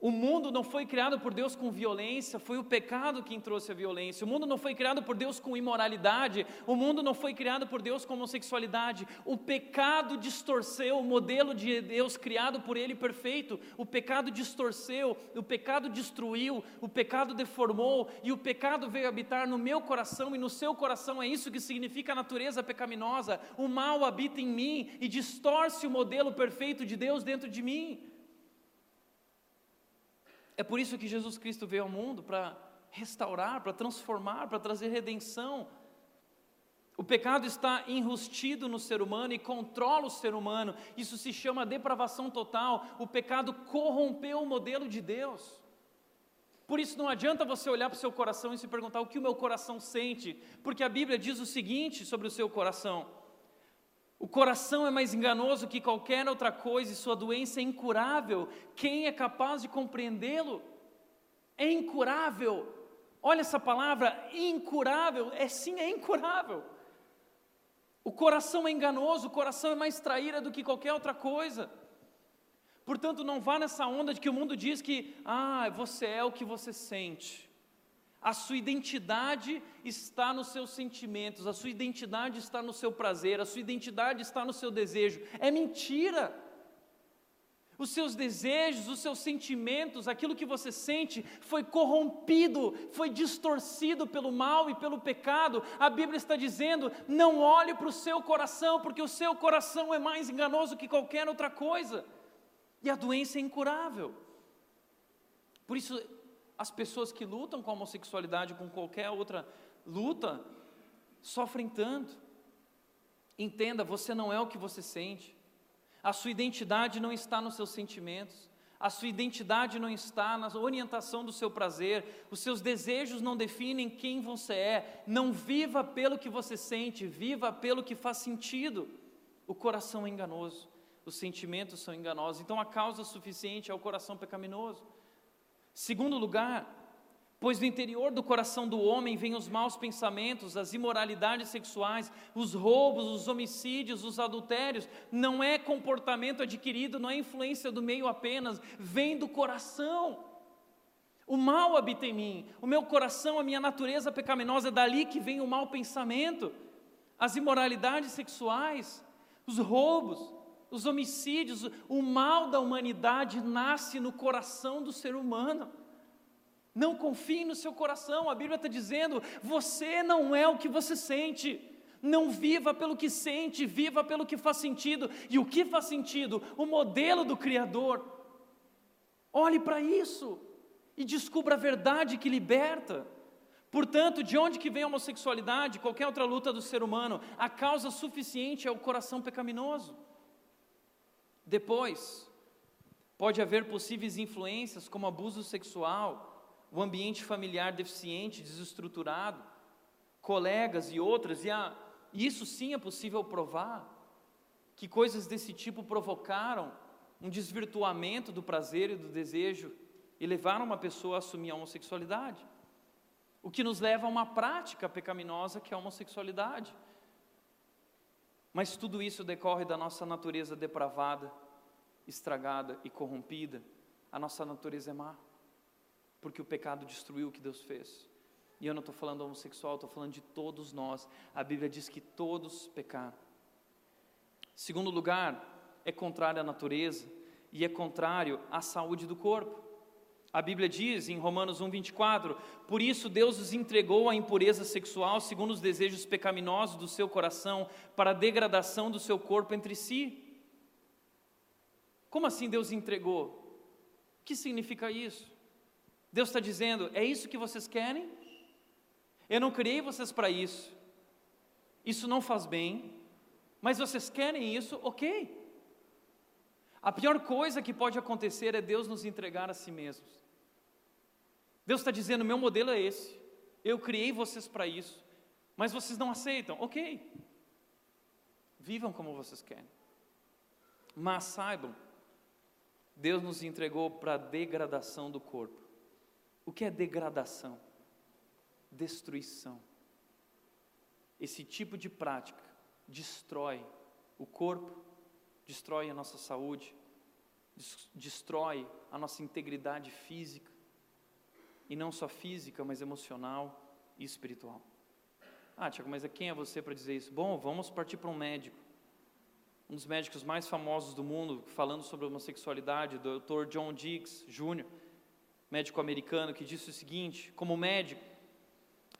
o mundo não foi criado por Deus com violência, foi o pecado quem trouxe a violência. O mundo não foi criado por Deus com imoralidade, o mundo não foi criado por Deus com homossexualidade. O pecado distorceu o modelo de Deus criado por Ele perfeito. O pecado distorceu, o pecado destruiu, o pecado deformou e o pecado veio habitar no meu coração e no seu coração. É isso que significa a natureza pecaminosa. O mal habita em mim e distorce o modelo perfeito de Deus dentro de mim. É por isso que Jesus Cristo veio ao mundo para restaurar, para transformar, para trazer redenção. O pecado está enrustido no ser humano e controla o ser humano. Isso se chama depravação total. O pecado corrompeu o modelo de Deus. Por isso não adianta você olhar para o seu coração e se perguntar o que o meu coração sente, porque a Bíblia diz o seguinte sobre o seu coração: o coração é mais enganoso que qualquer outra coisa e sua doença é incurável. Quem é capaz de compreendê-lo? É incurável. Olha essa palavra, incurável. É sim, é incurável. O coração é enganoso, o coração é mais traíra do que qualquer outra coisa. Portanto, não vá nessa onda de que o mundo diz que, ah, você é o que você sente. A sua identidade está nos seus sentimentos, a sua identidade está no seu prazer, a sua identidade está no seu desejo. É mentira os seus desejos, os seus sentimentos, aquilo que você sente, foi corrompido, foi distorcido pelo mal e pelo pecado. A Bíblia está dizendo: não olhe para o seu coração, porque o seu coração é mais enganoso que qualquer outra coisa, e a doença é incurável. Por isso, as pessoas que lutam com a homossexualidade, com qualquer outra luta, sofrem tanto. Entenda, você não é o que você sente. A sua identidade não está nos seus sentimentos. A sua identidade não está na orientação do seu prazer, os seus desejos não definem quem você é. Não viva pelo que você sente, viva pelo que faz sentido. O coração é enganoso, os sentimentos são enganosos, então a causa suficiente é o coração pecaminoso. Segundo lugar, Pois do interior do coração do homem vêm os maus pensamentos, as imoralidades sexuais, os roubos, os homicídios, os adultérios. Não é comportamento adquirido, não é influência do meio apenas, vem do coração. O mal habita em mim, o meu coração, a minha natureza pecaminosa, é dali que vem o mau pensamento, as imoralidades sexuais, os roubos, os homicídios, o mal da humanidade nasce no coração do ser humano. Não confie no seu coração, a Bíblia está dizendo: você não é o que você sente. Não viva pelo que sente, viva pelo que faz sentido. E o que faz sentido? O modelo do Criador. Olhe para isso e descubra a verdade que liberta. Portanto, de onde que vem a homossexualidade, qualquer outra luta do ser humano, a causa suficiente é o coração pecaminoso. Depois, pode haver possíveis influências como abuso sexual, o ambiente familiar deficiente, desestruturado, colegas e outras, e a, isso sim é possível provar, que coisas desse tipo provocaram um desvirtuamento do prazer e do desejo e levaram uma pessoa a assumir a homossexualidade. O que nos leva a uma prática pecaminosa que é a homossexualidade. Mas tudo isso decorre da nossa natureza depravada, estragada e corrompida. A nossa natureza é má porque o pecado destruiu o que Deus fez. E eu não estou falando homossexual, estou falando de todos nós. A Bíblia diz que todos pecaram. Segundo lugar, é contrário à natureza e é contrário à saúde do corpo. A Bíblia diz em Romanos 1:24, por isso Deus os entregou à impureza sexual segundo os desejos pecaminosos do seu coração, para a degradação do seu corpo entre si. Como assim Deus entregou? O que significa isso? Deus está dizendo: é isso que vocês querem? Eu não criei vocês para isso. Isso não faz bem, mas vocês querem isso, ok. A pior coisa que pode acontecer é Deus nos entregar a si mesmos. Deus está dizendo: meu modelo é esse, eu criei vocês para isso, mas vocês não aceitam, ok. Vivam como vocês querem, mas saibam, Deus nos entregou para a degradação do corpo. O que é degradação? Destruição. Esse tipo de prática destrói o corpo, destrói a nossa saúde, destrói a nossa integridade física, e não só física, mas emocional e espiritual. Ah, Tiago, mas quem é você para dizer isso? Bom, vamos partir para um médico. Um dos médicos mais famosos do mundo, falando sobre homossexualidade, o Dr. John Diggs Jr., médico americano, que disse o seguinte: como médico,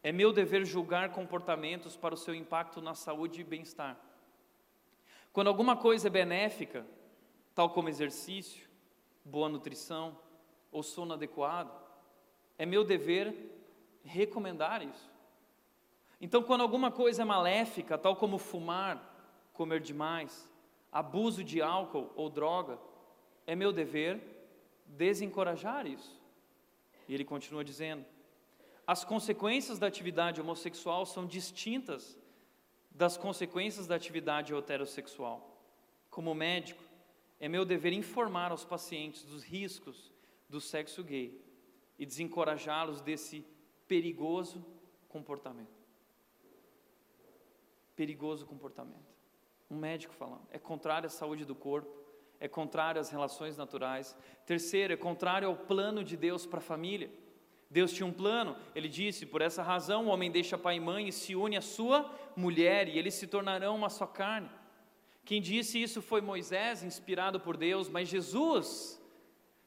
é meu dever julgar comportamentos para o seu impacto na saúde e bem-estar. Quando alguma coisa é benéfica, tal como exercício, boa nutrição ou sono adequado, é meu dever recomendar isso. Então, quando alguma coisa é maléfica, tal como fumar, comer demais, abuso de álcool ou droga, é meu dever desencorajar isso. E ele continua dizendo: as consequências da atividade homossexual são distintas das consequências da atividade heterossexual. Como médico, é meu dever informar aos pacientes dos riscos do sexo gay e desencorajá-los desse perigoso comportamento. Perigoso comportamento. Um médico falando, é contrário à saúde do corpo, é contrário às relações naturais. Terceiro, é contrário ao plano de Deus para a família. Deus tinha um plano, ele disse: por essa razão o homem deixa pai e mãe e se une à sua mulher, e eles se tornarão uma só carne. Quem disse isso foi Moisés, inspirado por Deus, mas Jesus,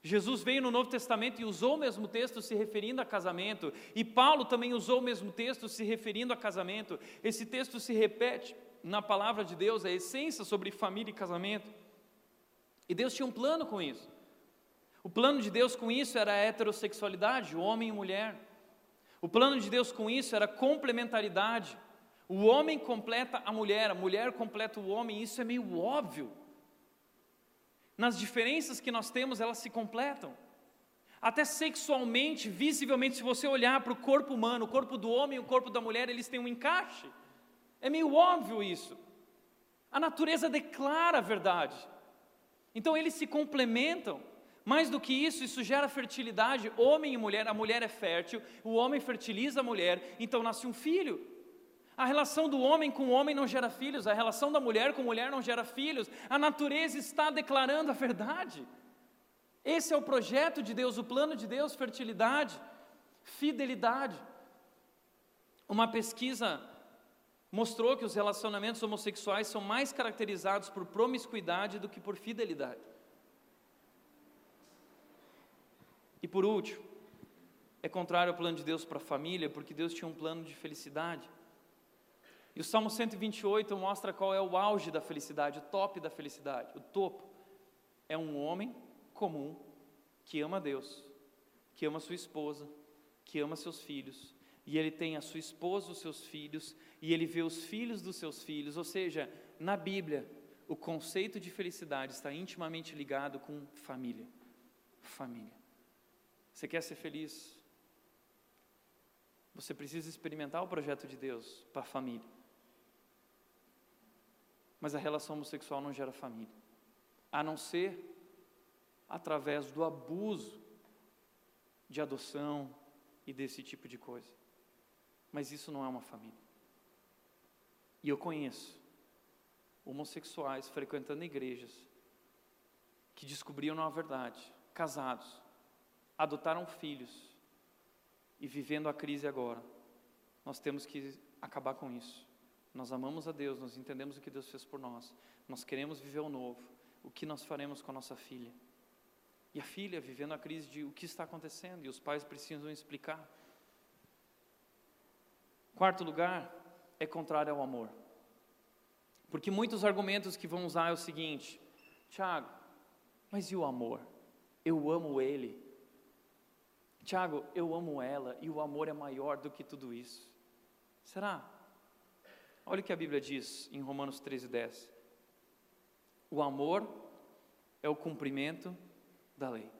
Jesus veio no Novo Testamento e usou o mesmo texto se referindo a casamento, e Paulo também usou o mesmo texto se referindo a casamento. Esse texto se repete na palavra de Deus, a essência sobre família e casamento. E Deus tinha um plano com isso. O plano de Deus com isso era a heterossexualidade, o homem e mulher. O plano de Deus com isso era complementaridade. O homem completa a mulher, a mulher completa o homem, isso é meio óbvio. Nas diferenças que nós temos, elas se completam. Até sexualmente, visivelmente, se você olhar para o corpo humano, o corpo do homem e o corpo da mulher, eles têm um encaixe. É meio óbvio isso. A natureza declara a verdade. Então eles se complementam. Mais do que isso, isso gera fertilidade, homem e mulher, a mulher é fértil, o homem fertiliza a mulher, então nasce um filho. A relação do homem com o homem não gera filhos, a relação da mulher com a mulher não gera filhos, a natureza está declarando a verdade. Esse é o projeto de Deus, o plano de Deus: fertilidade, fidelidade. Uma pesquisa mostrou que os relacionamentos homossexuais são mais caracterizados por promiscuidade do que por fidelidade. E por último, é contrário ao plano de Deus para a família, porque Deus tinha um plano de felicidade. E o Salmo 128 mostra qual é o auge da felicidade, o top da felicidade, o topo. É um homem comum que ama Deus, que ama sua esposa, que ama seus filhos, e ele tem a sua esposa, os seus filhos, e ele vê os filhos dos seus filhos, ou seja, na Bíblia, o conceito de felicidade está intimamente ligado com família. Família. Você quer ser feliz? Você precisa experimentar o projeto de Deus para a família. Mas a relação homossexual não gera família, a não ser através do abuso de adoção e desse tipo de coisa. Mas isso não é uma família. E eu conheço homossexuais frequentando igrejas que descobriram a verdade, casados, adotaram filhos e vivendo a crise agora. Nós temos que acabar com isso. Nós amamos a Deus, nós entendemos o que Deus fez por nós. Nós queremos viver o novo. O que nós faremos com a nossa filha? E a filha vivendo a crise de o que está acontecendo e os pais precisam explicar. Quarto lugar, é contrário ao amor. Porque muitos argumentos que vão usar é o seguinte: Tiago, mas e o amor? Eu amo ele, Tiago, eu amo ela e o amor é maior do que tudo isso. Será? Olha o que a Bíblia diz em Romanos 13, 10. O amor é o cumprimento da lei.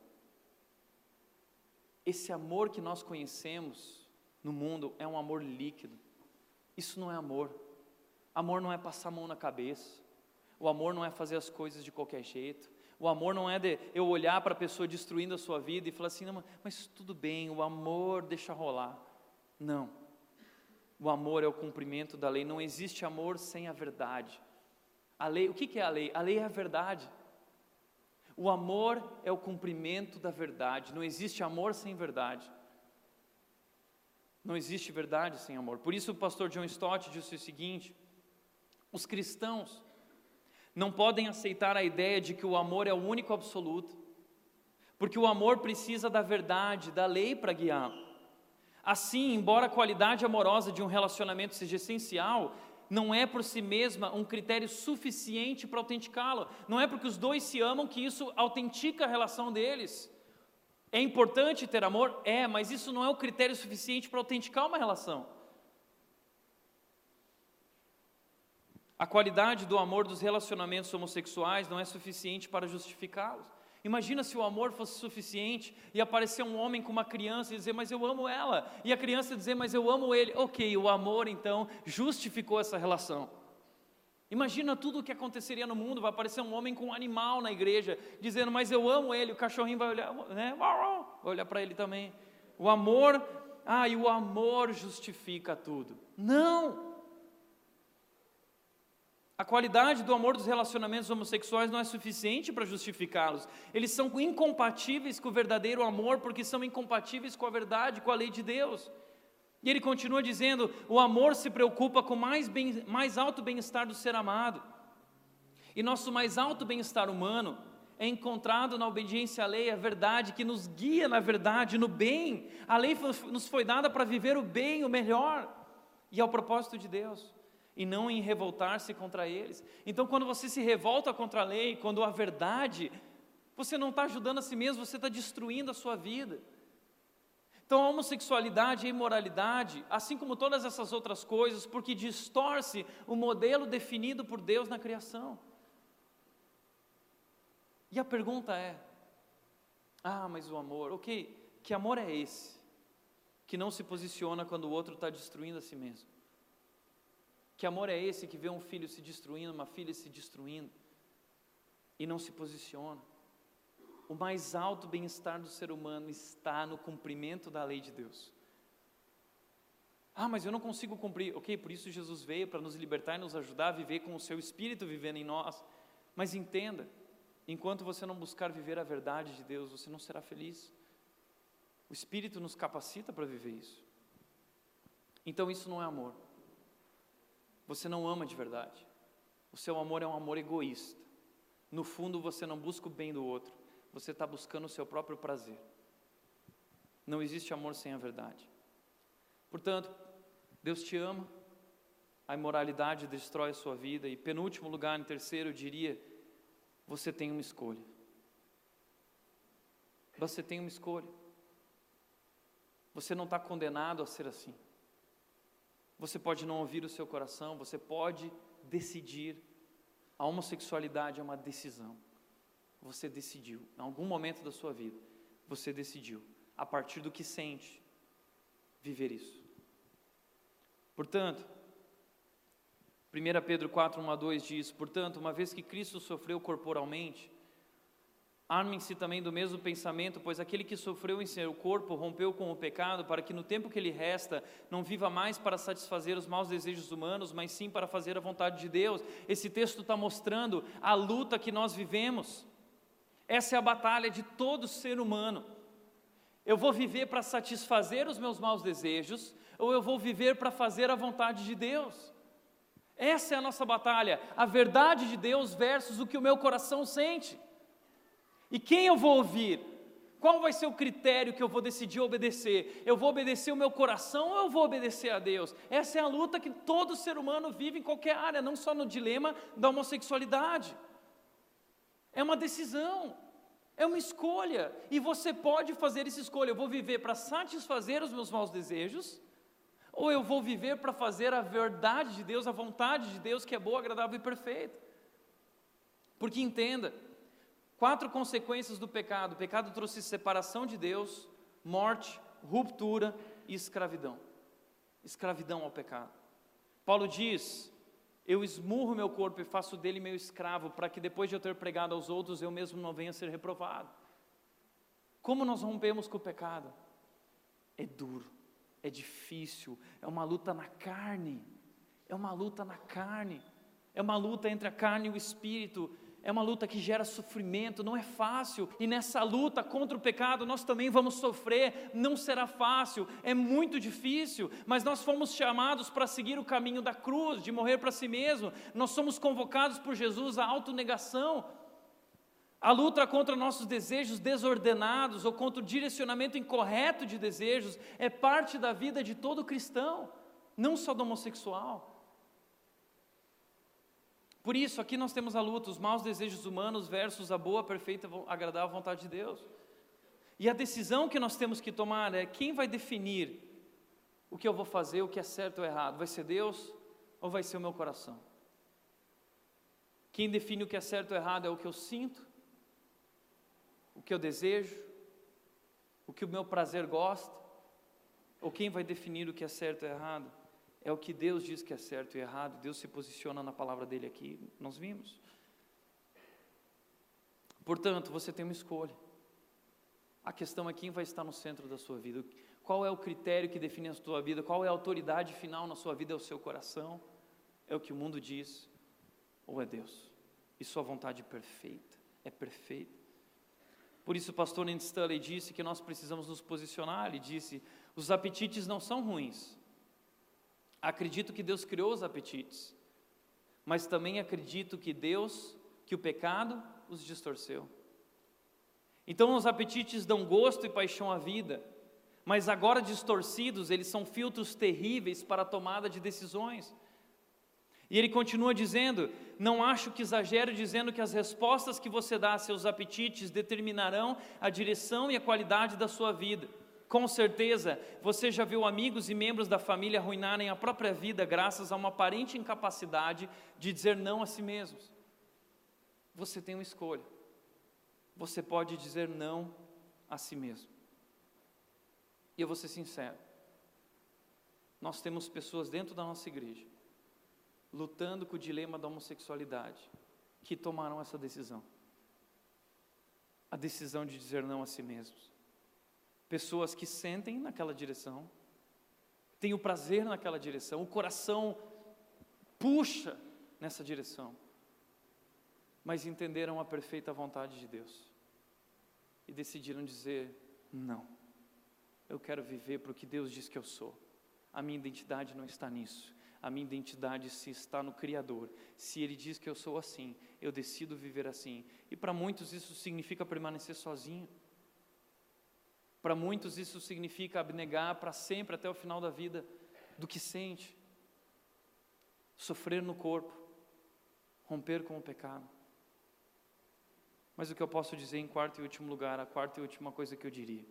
Esse amor que nós conhecemos no mundo é um amor líquido. Isso não é amor. Amor não é passar a mão na cabeça. O amor não é fazer as coisas de qualquer jeito. O amor não é de eu olhar para a pessoa destruindo a sua vida e falar assim, não, mas tudo bem, o amor deixa rolar. Não. O amor é o cumprimento da lei. Não existe amor sem a verdade. A lei, o que, que é a lei? A lei é a verdade. O amor é o cumprimento da verdade. Não existe amor sem verdade. Não existe verdade sem amor. Por isso o pastor John Stott disse o seguinte: os cristãos não podem aceitar a ideia de que o amor é o único absoluto, porque o amor precisa da verdade, da lei para guiá-lo. Assim, embora a qualidade amorosa de um relacionamento seja essencial, não é por si mesma um critério suficiente para autenticá-lo. Não é porque os dois se amam que isso autentica a relação deles. É importante ter amor? É, mas isso não é o critério suficiente para autenticar uma relação. A qualidade do amor dos relacionamentos homossexuais não é suficiente para justificá-los. Imagina se o amor fosse suficiente e aparecer um homem com uma criança e dizer, mas eu amo ela, e a criança dizer, mas eu amo ele. Ok, o amor então justificou essa relação. Imagina tudo o que aconteceria no mundo: vai aparecer um homem com um animal na igreja, dizendo, mas eu amo ele. O cachorrinho vai olhar, né? vai olhar para ele também. O amor, ah, e o amor justifica tudo. Não! A qualidade do amor dos relacionamentos homossexuais não é suficiente para justificá-los. Eles são incompatíveis com o verdadeiro amor, porque são incompatíveis com a verdade, com a lei de Deus. E ele continua dizendo: o amor se preocupa com mais, bem, mais alto bem-estar do ser amado. E nosso mais alto bem-estar humano é encontrado na obediência à lei, a verdade que nos guia na verdade, no bem. A lei nos foi dada para viver o bem, o melhor, e é o propósito de Deus e não em revoltar-se contra eles. Então, quando você se revolta contra a lei, quando a verdade, você não está ajudando a si mesmo, você está destruindo a sua vida. Então, a homossexualidade e a imoralidade, assim como todas essas outras coisas, porque distorce o modelo definido por Deus na criação. E a pergunta é: ah, mas o amor, ok, que amor é esse? Que não se posiciona quando o outro está destruindo a si mesmo. Que amor é esse que vê um filho se destruindo, uma filha se destruindo e não se posiciona? O mais alto bem-estar do ser humano está no cumprimento da lei de Deus. Ah, mas eu não consigo cumprir. Ok, por isso Jesus veio para nos libertar e nos ajudar a viver com o seu Espírito vivendo em nós. Mas entenda, enquanto você não buscar viver a verdade de Deus, você não será feliz. O Espírito nos capacita para viver isso. Então isso não é amor você não ama de verdade. O seu amor é um amor egoísta. No fundo, você não busca o bem do outro, você está buscando o seu próprio prazer. Não existe amor sem a verdade. Portanto, Deus te ama, a imoralidade destrói a sua vida, e penúltimo lugar, em terceiro, eu diria: você tem uma escolha. Você tem uma escolha. Você não está condenado a ser assim. Você pode não ouvir o seu coração, você pode decidir. A homossexualidade é uma decisão. Você decidiu, em algum momento da sua vida, você decidiu, a partir do que sente, viver isso. Portanto, 1 Pedro 4, 1 a 2 diz: Portanto, uma vez que Cristo sofreu corporalmente, Armem-se também do mesmo pensamento, pois aquele que sofreu em seu corpo rompeu com o pecado, para que no tempo que lhe resta não viva mais para satisfazer os maus desejos humanos, mas sim para fazer a vontade de Deus. Esse texto está mostrando a luta que nós vivemos. Essa é a batalha de todo ser humano. Eu vou viver para satisfazer os meus maus desejos, ou eu vou viver para fazer a vontade de Deus? Essa é a nossa batalha, a verdade de Deus versus o que o meu coração sente. E quem eu vou ouvir? Qual vai ser o critério que eu vou decidir obedecer? Eu vou obedecer o meu coração ou eu vou obedecer a Deus? Essa é a luta que todo ser humano vive em qualquer área, não só no dilema da homossexualidade. É uma decisão, é uma escolha, e você pode fazer essa escolha. Eu vou viver para satisfazer os meus maus desejos, ou eu vou viver para fazer a verdade de Deus, a vontade de Deus que é boa, agradável e perfeita. Porque entenda, Quatro consequências do pecado: o pecado trouxe separação de Deus, morte, ruptura e escravidão. Escravidão ao pecado. Paulo diz: Eu esmurro meu corpo e faço dele meu escravo, para que depois de eu ter pregado aos outros, eu mesmo não venha a ser reprovado. Como nós rompemos com o pecado? É duro, é difícil, é uma luta na carne, é uma luta na carne, é uma luta entre a carne e o espírito, é uma luta que gera sofrimento, não é fácil, e nessa luta contra o pecado nós também vamos sofrer, não será fácil, é muito difícil, mas nós fomos chamados para seguir o caminho da cruz, de morrer para si mesmo, nós somos convocados por Jesus à autonegação, a luta contra nossos desejos desordenados ou contra o direcionamento incorreto de desejos é parte da vida de todo cristão, não só do homossexual. Por isso, aqui nós temos a luta, os maus desejos humanos versus a boa, perfeita, agradável vontade de Deus. E a decisão que nós temos que tomar é quem vai definir o que eu vou fazer, o que é certo ou errado? Vai ser Deus ou vai ser o meu coração? Quem define o que é certo ou errado é o que eu sinto, o que eu desejo, o que o meu prazer gosta, ou quem vai definir o que é certo ou errado? É o que Deus diz que é certo e errado, Deus se posiciona na palavra dele aqui, nós vimos. Portanto, você tem uma escolha. A questão é quem vai estar no centro da sua vida. Qual é o critério que define a sua vida? Qual é a autoridade final na sua vida? É o seu coração? É o que o mundo diz? ou é Deus? E Sua vontade perfeita é perfeita. Por isso o pastor Nancy Stanley disse que nós precisamos nos posicionar. Ele disse: os apetites não são ruins. Acredito que Deus criou os apetites, mas também acredito que Deus, que o pecado os distorceu. Então os apetites dão gosto e paixão à vida, mas agora distorcidos, eles são filtros terríveis para a tomada de decisões. E ele continua dizendo: Não acho que exagero dizendo que as respostas que você dá a seus apetites determinarão a direção e a qualidade da sua vida. Com certeza, você já viu amigos e membros da família arruinarem a própria vida graças a uma aparente incapacidade de dizer não a si mesmos. Você tem uma escolha. Você pode dizer não a si mesmo. E eu vou ser sincero. Nós temos pessoas dentro da nossa igreja lutando com o dilema da homossexualidade que tomaram essa decisão. A decisão de dizer não a si mesmos. Pessoas que sentem naquela direção, têm o prazer naquela direção, o coração puxa nessa direção, mas entenderam a perfeita vontade de Deus e decidiram dizer: não, eu quero viver para o que Deus diz que eu sou. A minha identidade não está nisso. A minha identidade se está no Criador. Se Ele diz que eu sou assim, eu decido viver assim. E para muitos isso significa permanecer sozinho. Para muitos isso significa abnegar para sempre, até o final da vida, do que sente. Sofrer no corpo, romper com o pecado. Mas o que eu posso dizer em quarto e último lugar, a quarta e última coisa que eu diria,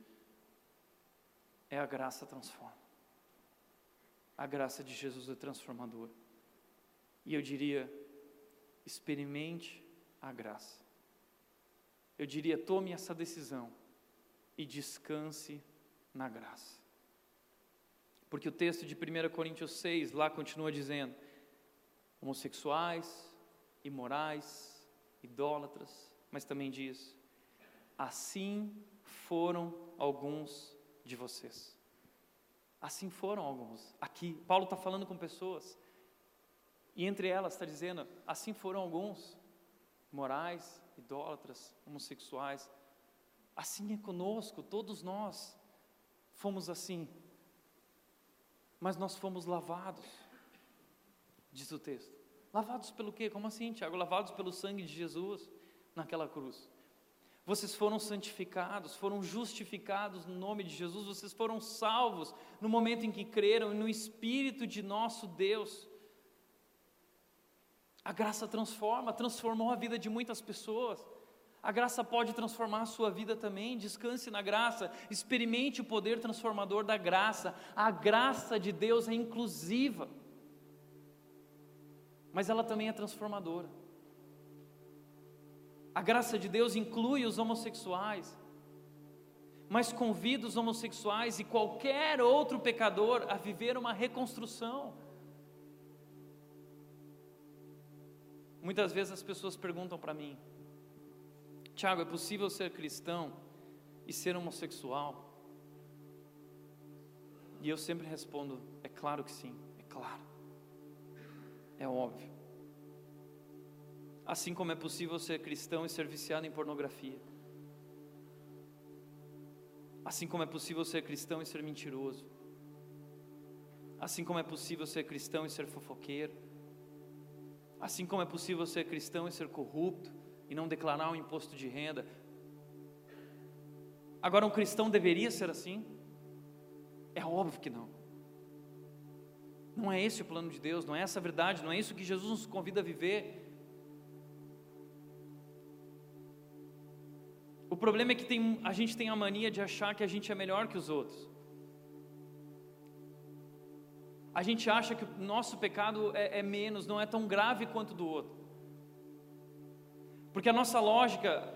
é a graça transforma. A graça de Jesus é transformadora. E eu diria, experimente a graça. Eu diria, tome essa decisão e descanse na graça. Porque o texto de 1 Coríntios 6 lá continua dizendo: homossexuais, imorais, idólatras, mas também diz: assim foram alguns de vocês. Assim foram alguns. Aqui, Paulo está falando com pessoas, e entre elas está dizendo: assim foram alguns, morais, idólatras, homossexuais, Assim é conosco, todos nós fomos assim. Mas nós fomos lavados, diz o texto. Lavados pelo quê? Como assim, Tiago? Lavados pelo sangue de Jesus naquela cruz. Vocês foram santificados, foram justificados no nome de Jesus, vocês foram salvos no momento em que creram no Espírito de nosso Deus. A graça transforma, transformou a vida de muitas pessoas. A graça pode transformar a sua vida também. Descanse na graça, experimente o poder transformador da graça. A graça de Deus é inclusiva, mas ela também é transformadora. A graça de Deus inclui os homossexuais, mas convida os homossexuais e qualquer outro pecador a viver uma reconstrução. Muitas vezes as pessoas perguntam para mim, Tiago, é possível ser cristão e ser homossexual? E eu sempre respondo: é claro que sim, é claro, é óbvio. Assim como é possível ser cristão e ser viciado em pornografia. Assim como é possível ser cristão e ser mentiroso. Assim como é possível ser cristão e ser fofoqueiro. Assim como é possível ser cristão e ser corrupto e não declarar o imposto de renda. Agora, um cristão deveria ser assim? É óbvio que não. Não é esse o plano de Deus, não é essa a verdade, não é isso que Jesus nos convida a viver. O problema é que tem, a gente tem a mania de achar que a gente é melhor que os outros. A gente acha que o nosso pecado é, é menos, não é tão grave quanto do outro. Porque a nossa lógica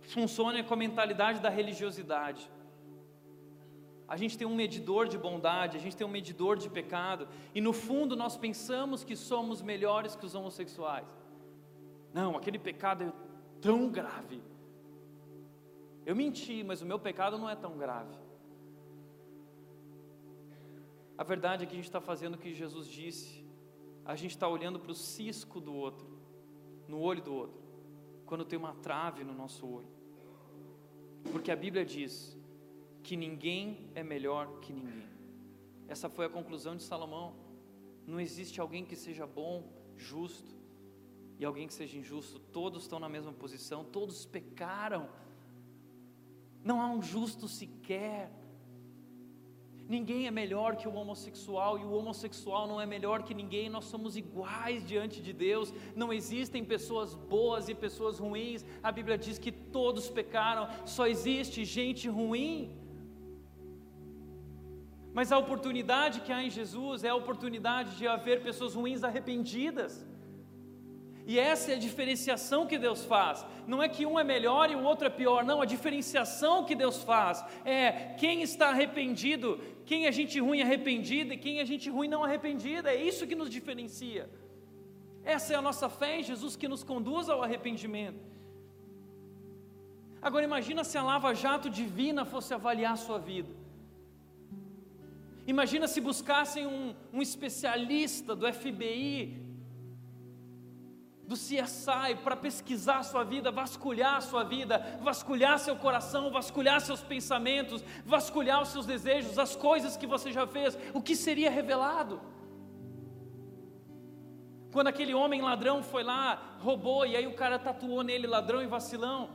funciona com a mentalidade da religiosidade. A gente tem um medidor de bondade, a gente tem um medidor de pecado, e no fundo nós pensamos que somos melhores que os homossexuais. Não, aquele pecado é tão grave. Eu menti, mas o meu pecado não é tão grave. A verdade é que a gente está fazendo o que Jesus disse, a gente está olhando para o cisco do outro no olho do outro, quando tem uma trave no nosso olho. Porque a Bíblia diz que ninguém é melhor que ninguém. Essa foi a conclusão de Salomão. Não existe alguém que seja bom, justo, e alguém que seja injusto. Todos estão na mesma posição, todos pecaram. Não há um justo sequer. Ninguém é melhor que o homossexual e o homossexual não é melhor que ninguém, nós somos iguais diante de Deus. Não existem pessoas boas e pessoas ruins. A Bíblia diz que todos pecaram, só existe gente ruim. Mas a oportunidade que há em Jesus é a oportunidade de haver pessoas ruins arrependidas. E essa é a diferenciação que Deus faz. Não é que um é melhor e o outro é pior, não. A diferenciação que Deus faz é quem está arrependido, quem é gente ruim arrependida e quem é gente ruim não arrependida. É isso que nos diferencia. Essa é a nossa fé em Jesus que nos conduz ao arrependimento. Agora imagina se a lava-jato divina fosse avaliar a sua vida. Imagina se buscassem um, um especialista do FBI do CSI para pesquisar a sua vida, vasculhar a sua vida, vasculhar seu coração, vasculhar seus pensamentos, vasculhar os seus desejos, as coisas que você já fez, o que seria revelado? Quando aquele homem ladrão foi lá, roubou, e aí o cara tatuou nele ladrão e vacilão,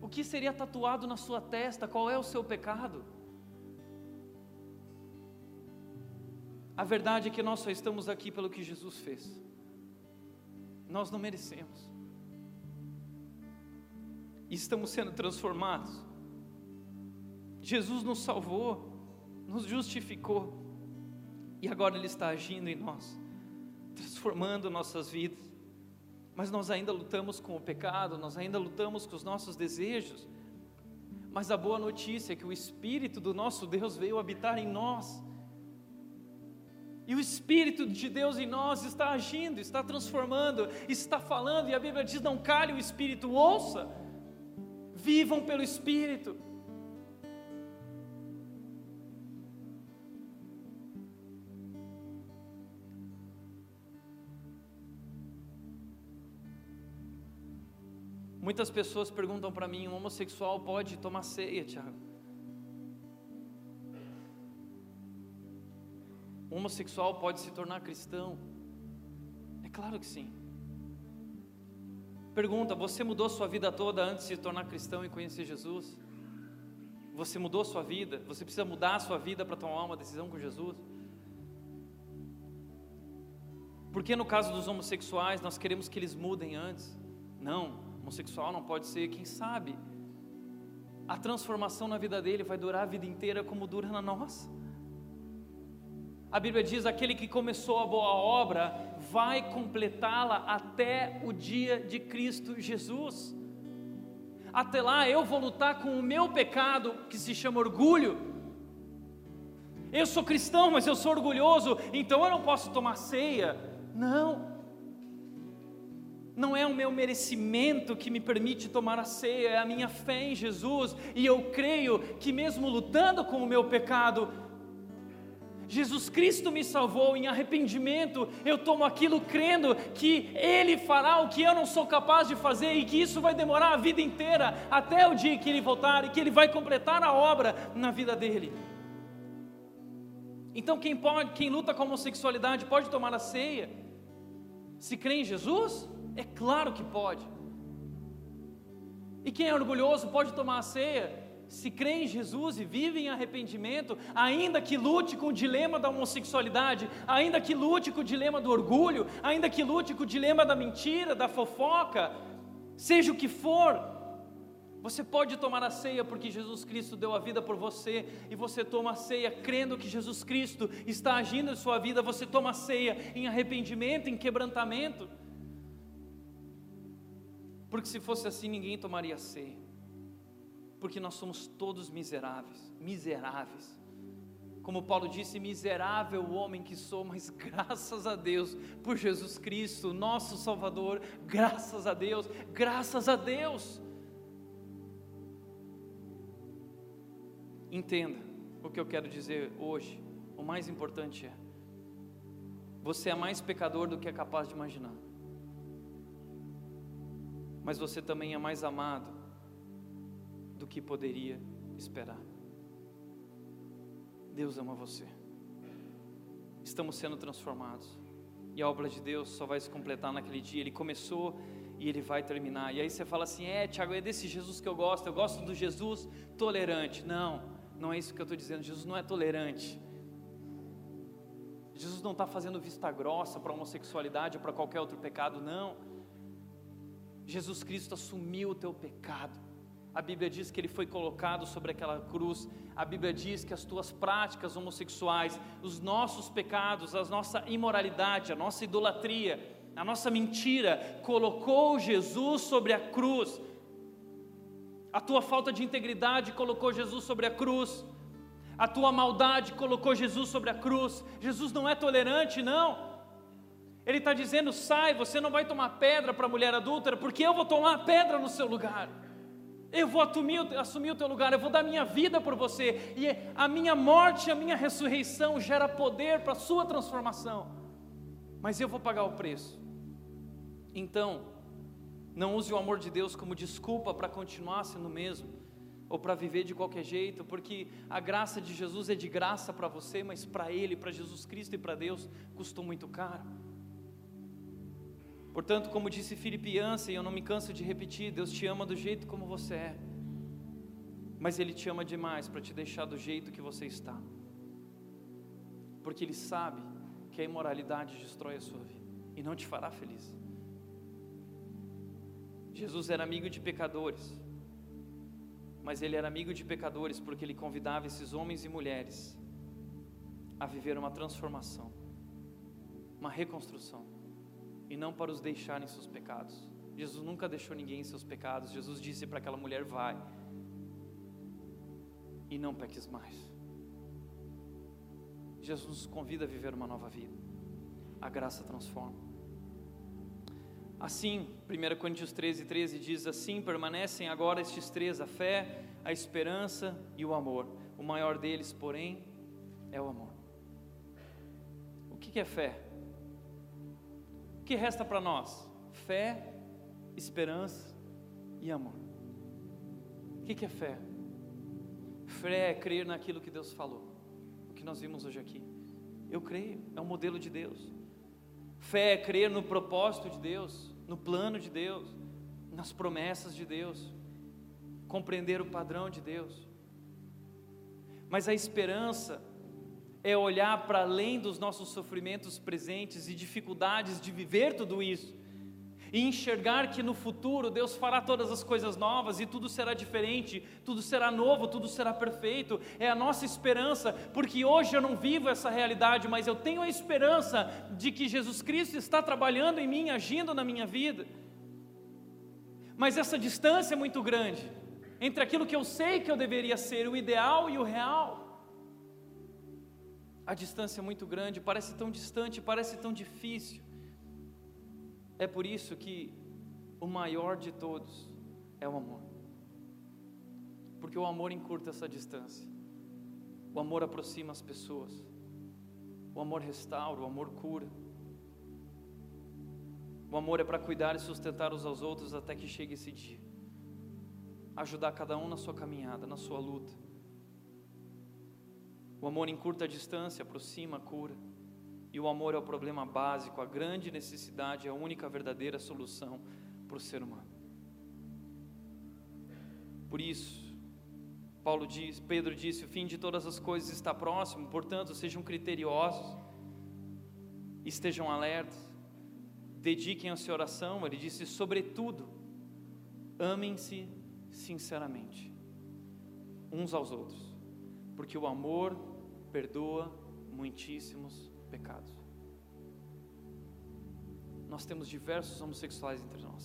o que seria tatuado na sua testa? Qual é o seu pecado? A verdade é que nós só estamos aqui pelo que Jesus fez nós não merecemos. E estamos sendo transformados. Jesus nos salvou, nos justificou, e agora Ele está agindo em nós, transformando nossas vidas. Mas nós ainda lutamos com o pecado, nós ainda lutamos com os nossos desejos. Mas a boa notícia é que o Espírito do nosso Deus veio habitar em nós e o Espírito de Deus em nós está agindo, está transformando, está falando, e a Bíblia diz: não cale o Espírito, ouça, vivam pelo Espírito. Muitas pessoas perguntam para mim: um homossexual pode tomar ceia, Tiago? Um homossexual pode se tornar cristão? É claro que sim. Pergunta: você mudou sua vida toda antes de se tornar cristão e conhecer Jesus? Você mudou sua vida? Você precisa mudar a sua vida para tomar uma decisão com Jesus? Porque no caso dos homossexuais nós queremos que eles mudem antes? Não, homossexual não pode ser, quem sabe? A transformação na vida dele vai durar a vida inteira como dura na nossa. A Bíblia diz: aquele que começou a boa obra vai completá-la até o dia de Cristo Jesus. Até lá eu vou lutar com o meu pecado, que se chama orgulho. Eu sou cristão, mas eu sou orgulhoso, então eu não posso tomar ceia. Não. Não é o meu merecimento que me permite tomar a ceia, é a minha fé em Jesus, e eu creio que, mesmo lutando com o meu pecado, Jesus Cristo me salvou em arrependimento, eu tomo aquilo crendo que Ele fará o que eu não sou capaz de fazer e que isso vai demorar a vida inteira, até o dia que Ele voltar e que Ele vai completar a obra na vida dele. Então, quem, pode, quem luta com a homossexualidade pode tomar a ceia? Se crê em Jesus? É claro que pode. E quem é orgulhoso pode tomar a ceia? Se crê em Jesus e vive em arrependimento, ainda que lute com o dilema da homossexualidade, ainda que lute com o dilema do orgulho, ainda que lute com o dilema da mentira, da fofoca, seja o que for, você pode tomar a ceia porque Jesus Cristo deu a vida por você e você toma a ceia crendo que Jesus Cristo está agindo em sua vida, você toma a ceia em arrependimento, em quebrantamento. Porque se fosse assim, ninguém tomaria ceia porque nós somos todos miseráveis, miseráveis. Como Paulo disse, miserável o homem que sou, mas graças a Deus por Jesus Cristo, nosso Salvador, graças a Deus, graças a Deus. Entenda o que eu quero dizer hoje, o mais importante é: você é mais pecador do que é capaz de imaginar. mas você também é mais amado do que poderia esperar. Deus ama você. Estamos sendo transformados. E a obra de Deus só vai se completar naquele dia. Ele começou e ele vai terminar. E aí você fala assim: é, Tiago, é desse Jesus que eu gosto. Eu gosto do Jesus tolerante. Não, não é isso que eu estou dizendo. Jesus não é tolerante. Jesus não está fazendo vista grossa para a homossexualidade ou para qualquer outro pecado, não. Jesus Cristo assumiu o teu pecado. A Bíblia diz que ele foi colocado sobre aquela cruz. A Bíblia diz que as tuas práticas homossexuais, os nossos pecados, a nossa imoralidade, a nossa idolatria, a nossa mentira, colocou Jesus sobre a cruz. A tua falta de integridade colocou Jesus sobre a cruz a tua maldade colocou Jesus sobre a cruz. Jesus não é tolerante, não. Ele está dizendo: sai, você não vai tomar pedra para a mulher adúltera, porque eu vou tomar pedra no seu lugar. Eu vou assumir, assumir o teu lugar, eu vou dar minha vida por você, e a minha morte, a minha ressurreição gera poder para a sua transformação, mas eu vou pagar o preço. Então, não use o amor de Deus como desculpa para continuar sendo o mesmo ou para viver de qualquer jeito, porque a graça de Jesus é de graça para você, mas para Ele, para Jesus Cristo e para Deus, custou muito caro. Portanto, como disse Filipe Yancey, eu não me canso de repetir: Deus te ama do jeito como você é, mas Ele te ama demais para te deixar do jeito que você está, porque Ele sabe que a imoralidade destrói a sua vida e não te fará feliz. Jesus era amigo de pecadores, mas ele era amigo de pecadores porque ele convidava esses homens e mulheres a viver uma transformação, uma reconstrução, e não para os deixarem seus pecados. Jesus nunca deixou ninguém em seus pecados. Jesus disse para aquela mulher: vai e não peques mais. Jesus nos convida a viver uma nova vida. A graça transforma. Assim, 1 Coríntios 13, 13 diz assim: permanecem agora estes três, a fé, a esperança e o amor. O maior deles, porém, é o amor. O que é fé? Que resta para nós? Fé, esperança e amor. O que é fé? Fé é crer naquilo que Deus falou, o que nós vimos hoje aqui. Eu creio, é um modelo de Deus. Fé é crer no propósito de Deus, no plano de Deus, nas promessas de Deus, compreender o padrão de Deus. Mas a esperança é olhar para além dos nossos sofrimentos presentes e dificuldades de viver tudo isso e enxergar que no futuro Deus fará todas as coisas novas e tudo será diferente, tudo será novo, tudo será perfeito. É a nossa esperança, porque hoje eu não vivo essa realidade, mas eu tenho a esperança de que Jesus Cristo está trabalhando em mim, agindo na minha vida. Mas essa distância é muito grande entre aquilo que eu sei que eu deveria ser, o ideal e o real. A distância é muito grande, parece tão distante, parece tão difícil. É por isso que o maior de todos é o amor. Porque o amor encurta essa distância. O amor aproxima as pessoas. O amor restaura, o amor cura. O amor é para cuidar e sustentar uns aos outros até que chegue esse dia. Ajudar cada um na sua caminhada, na sua luta. O amor encurta a distância, aproxima, cura. E o amor é o problema básico, a grande necessidade, a única verdadeira solução para o ser humano. Por isso, Paulo diz, Pedro disse: o fim de todas as coisas está próximo, portanto, sejam criteriosos, estejam alertas, dediquem-se à oração. Ele disse: sobretudo, amem-se sinceramente, uns aos outros, porque o amor perdoa muitíssimos pecados. Nós temos diversos homossexuais entre nós.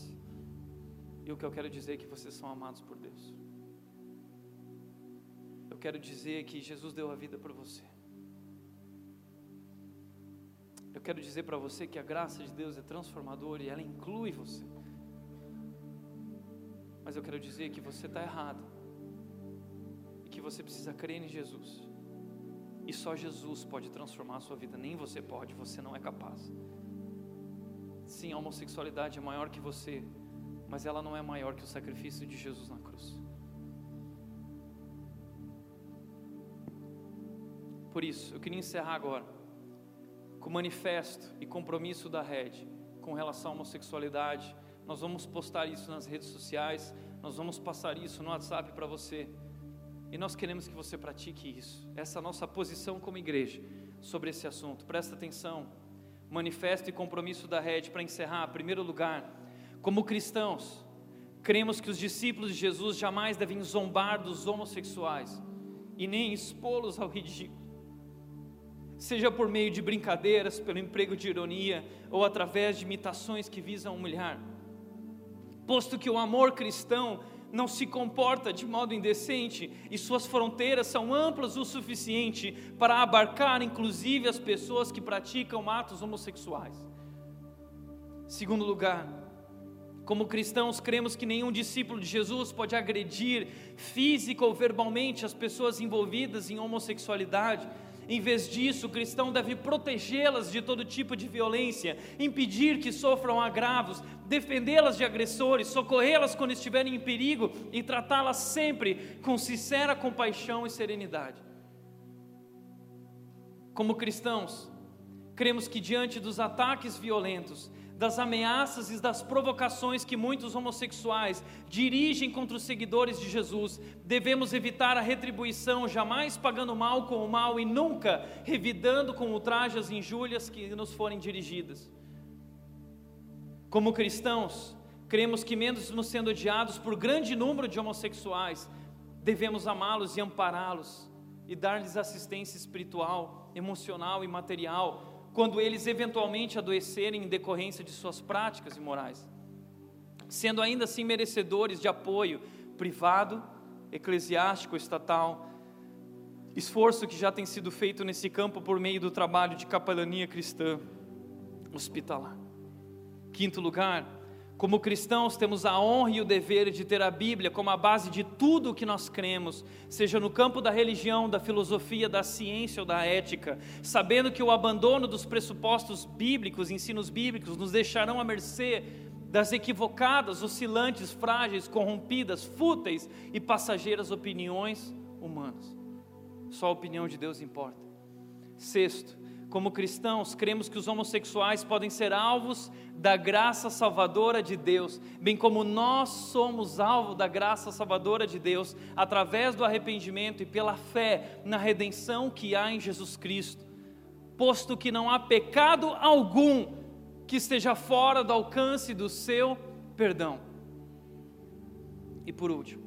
E o que eu quero dizer é que vocês são amados por Deus. Eu quero dizer que Jesus deu a vida por você. Eu quero dizer para você que a graça de Deus é transformadora e ela inclui você. Mas eu quero dizer que você está errado e que você precisa crer em Jesus. E só Jesus pode transformar a sua vida, nem você pode, você não é capaz. Sim, a homossexualidade é maior que você, mas ela não é maior que o sacrifício de Jesus na cruz. Por isso, eu queria encerrar agora com o manifesto e compromisso da rede com relação à homossexualidade. Nós vamos postar isso nas redes sociais, nós vamos passar isso no WhatsApp para você. E nós queremos que você pratique isso. Essa nossa posição como igreja sobre esse assunto. Presta atenção. Manifesto e compromisso da rede para encerrar. Primeiro lugar, como cristãos, cremos que os discípulos de Jesus jamais devem zombar dos homossexuais e nem expô-los ao ridículo seja por meio de brincadeiras, pelo emprego de ironia ou através de imitações que visam humilhar. Posto que o amor cristão não se comporta de modo indecente e suas fronteiras são amplas o suficiente para abarcar inclusive as pessoas que praticam atos homossexuais. Segundo lugar, como cristãos, cremos que nenhum discípulo de Jesus pode agredir física ou verbalmente as pessoas envolvidas em homossexualidade em vez disso, o cristão deve protegê-las de todo tipo de violência, impedir que sofram agravos, defendê-las de agressores, socorrê-las quando estiverem em perigo e tratá-las sempre com sincera compaixão e serenidade. Como cristãos, cremos que diante dos ataques violentos, das ameaças e das provocações que muitos homossexuais dirigem contra os seguidores de Jesus, devemos evitar a retribuição, jamais pagando mal com o mal e nunca revidando com ultrajes e injúrias que nos forem dirigidas. Como cristãos, cremos que, mesmo sendo odiados por grande número de homossexuais, devemos amá-los e ampará-los e dar-lhes assistência espiritual, emocional e material quando eles eventualmente adoecerem em decorrência de suas práticas imorais, sendo ainda assim merecedores de apoio privado, eclesiástico, estatal, esforço que já tem sido feito nesse campo por meio do trabalho de capelania cristã hospitalar. Quinto lugar, como cristãos, temos a honra e o dever de ter a Bíblia como a base de tudo o que nós cremos, seja no campo da religião, da filosofia, da ciência ou da ética, sabendo que o abandono dos pressupostos bíblicos, ensinos bíblicos, nos deixarão à mercê das equivocadas, oscilantes, frágeis, corrompidas, fúteis e passageiras opiniões humanas. Só a opinião de Deus importa. Sexto, como cristãos, cremos que os homossexuais podem ser alvos da graça salvadora de Deus, bem como nós somos alvo da graça salvadora de Deus através do arrependimento e pela fé na redenção que há em Jesus Cristo, posto que não há pecado algum que esteja fora do alcance do seu perdão. E por último,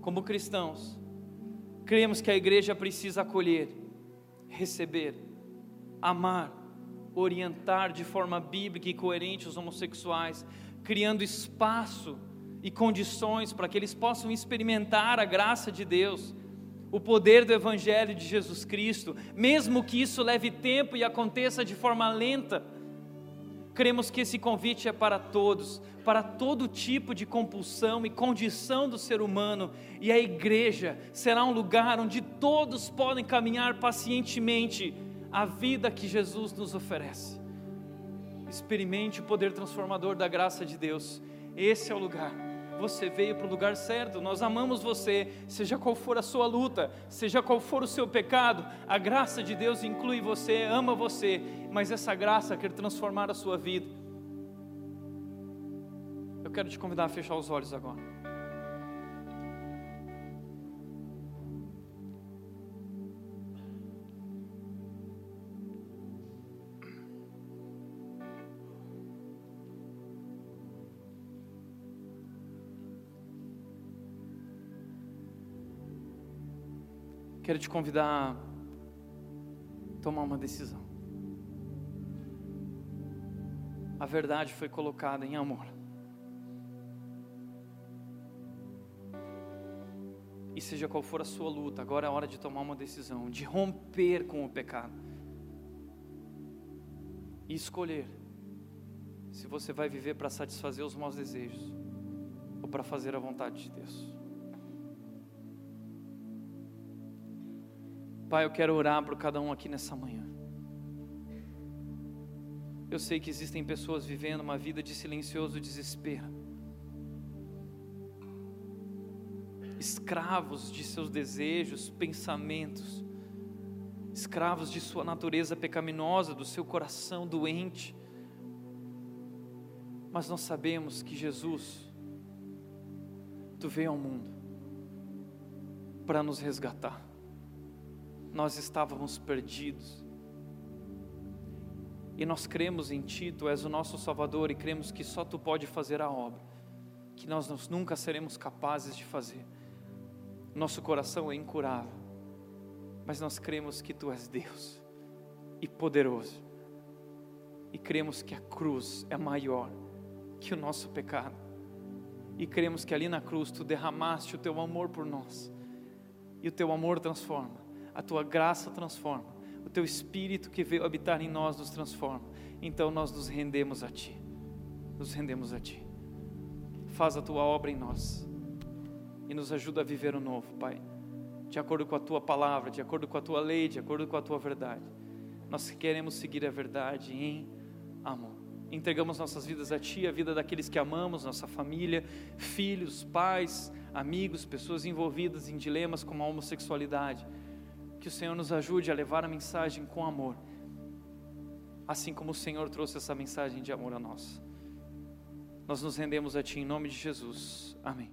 como cristãos, cremos que a igreja precisa acolher, receber, amar, orientar de forma bíblica e coerente os homossexuais, criando espaço e condições para que eles possam experimentar a graça de Deus, o poder do Evangelho de Jesus Cristo, mesmo que isso leve tempo e aconteça de forma lenta. Cremos que esse convite é para todos, para todo tipo de compulsão e condição do ser humano, e a igreja será um lugar onde todos podem caminhar pacientemente a vida que Jesus nos oferece. Experimente o poder transformador da graça de Deus. Esse é o lugar. Você veio para o lugar certo. Nós amamos você, seja qual for a sua luta, seja qual for o seu pecado. A graça de Deus inclui você, ama você, mas essa graça quer transformar a sua vida. Eu quero te convidar a fechar os olhos agora. Quero te convidar a tomar uma decisão. A verdade foi colocada em amor. E seja qual for a sua luta, agora é hora de tomar uma decisão, de romper com o pecado. E escolher se você vai viver para satisfazer os maus desejos ou para fazer a vontade de Deus. Pai, eu quero orar por cada um aqui nessa manhã. Eu sei que existem pessoas vivendo uma vida de silencioso desespero, escravos de seus desejos, pensamentos, escravos de sua natureza pecaminosa, do seu coração doente. Mas nós sabemos que Jesus, Tu veio ao mundo para nos resgatar. Nós estávamos perdidos. E nós cremos em Ti, Tu és o nosso Salvador e cremos que só Tu pode fazer a obra, que nós nunca seremos capazes de fazer. Nosso coração é incurável, mas nós cremos que Tu és Deus e poderoso, e cremos que a cruz é maior que o nosso pecado, e cremos que ali na cruz Tu derramaste o Teu amor por nós, e o Teu amor transforma, a Tua graça transforma, o Teu Espírito que veio habitar em nós nos transforma, então nós nos rendemos a Ti, nos rendemos a Ti. Faz a Tua obra em nós e nos ajuda a viver o novo, Pai, de acordo com a tua palavra, de acordo com a tua lei, de acordo com a tua verdade. Nós queremos seguir a verdade em amor. Entregamos nossas vidas a Ti, a vida daqueles que amamos, nossa família, filhos, pais, amigos, pessoas envolvidas em dilemas como a homossexualidade. Que o Senhor nos ajude a levar a mensagem com amor, assim como o Senhor trouxe essa mensagem de amor a nós. Nós nos rendemos a Ti em nome de Jesus. Amém.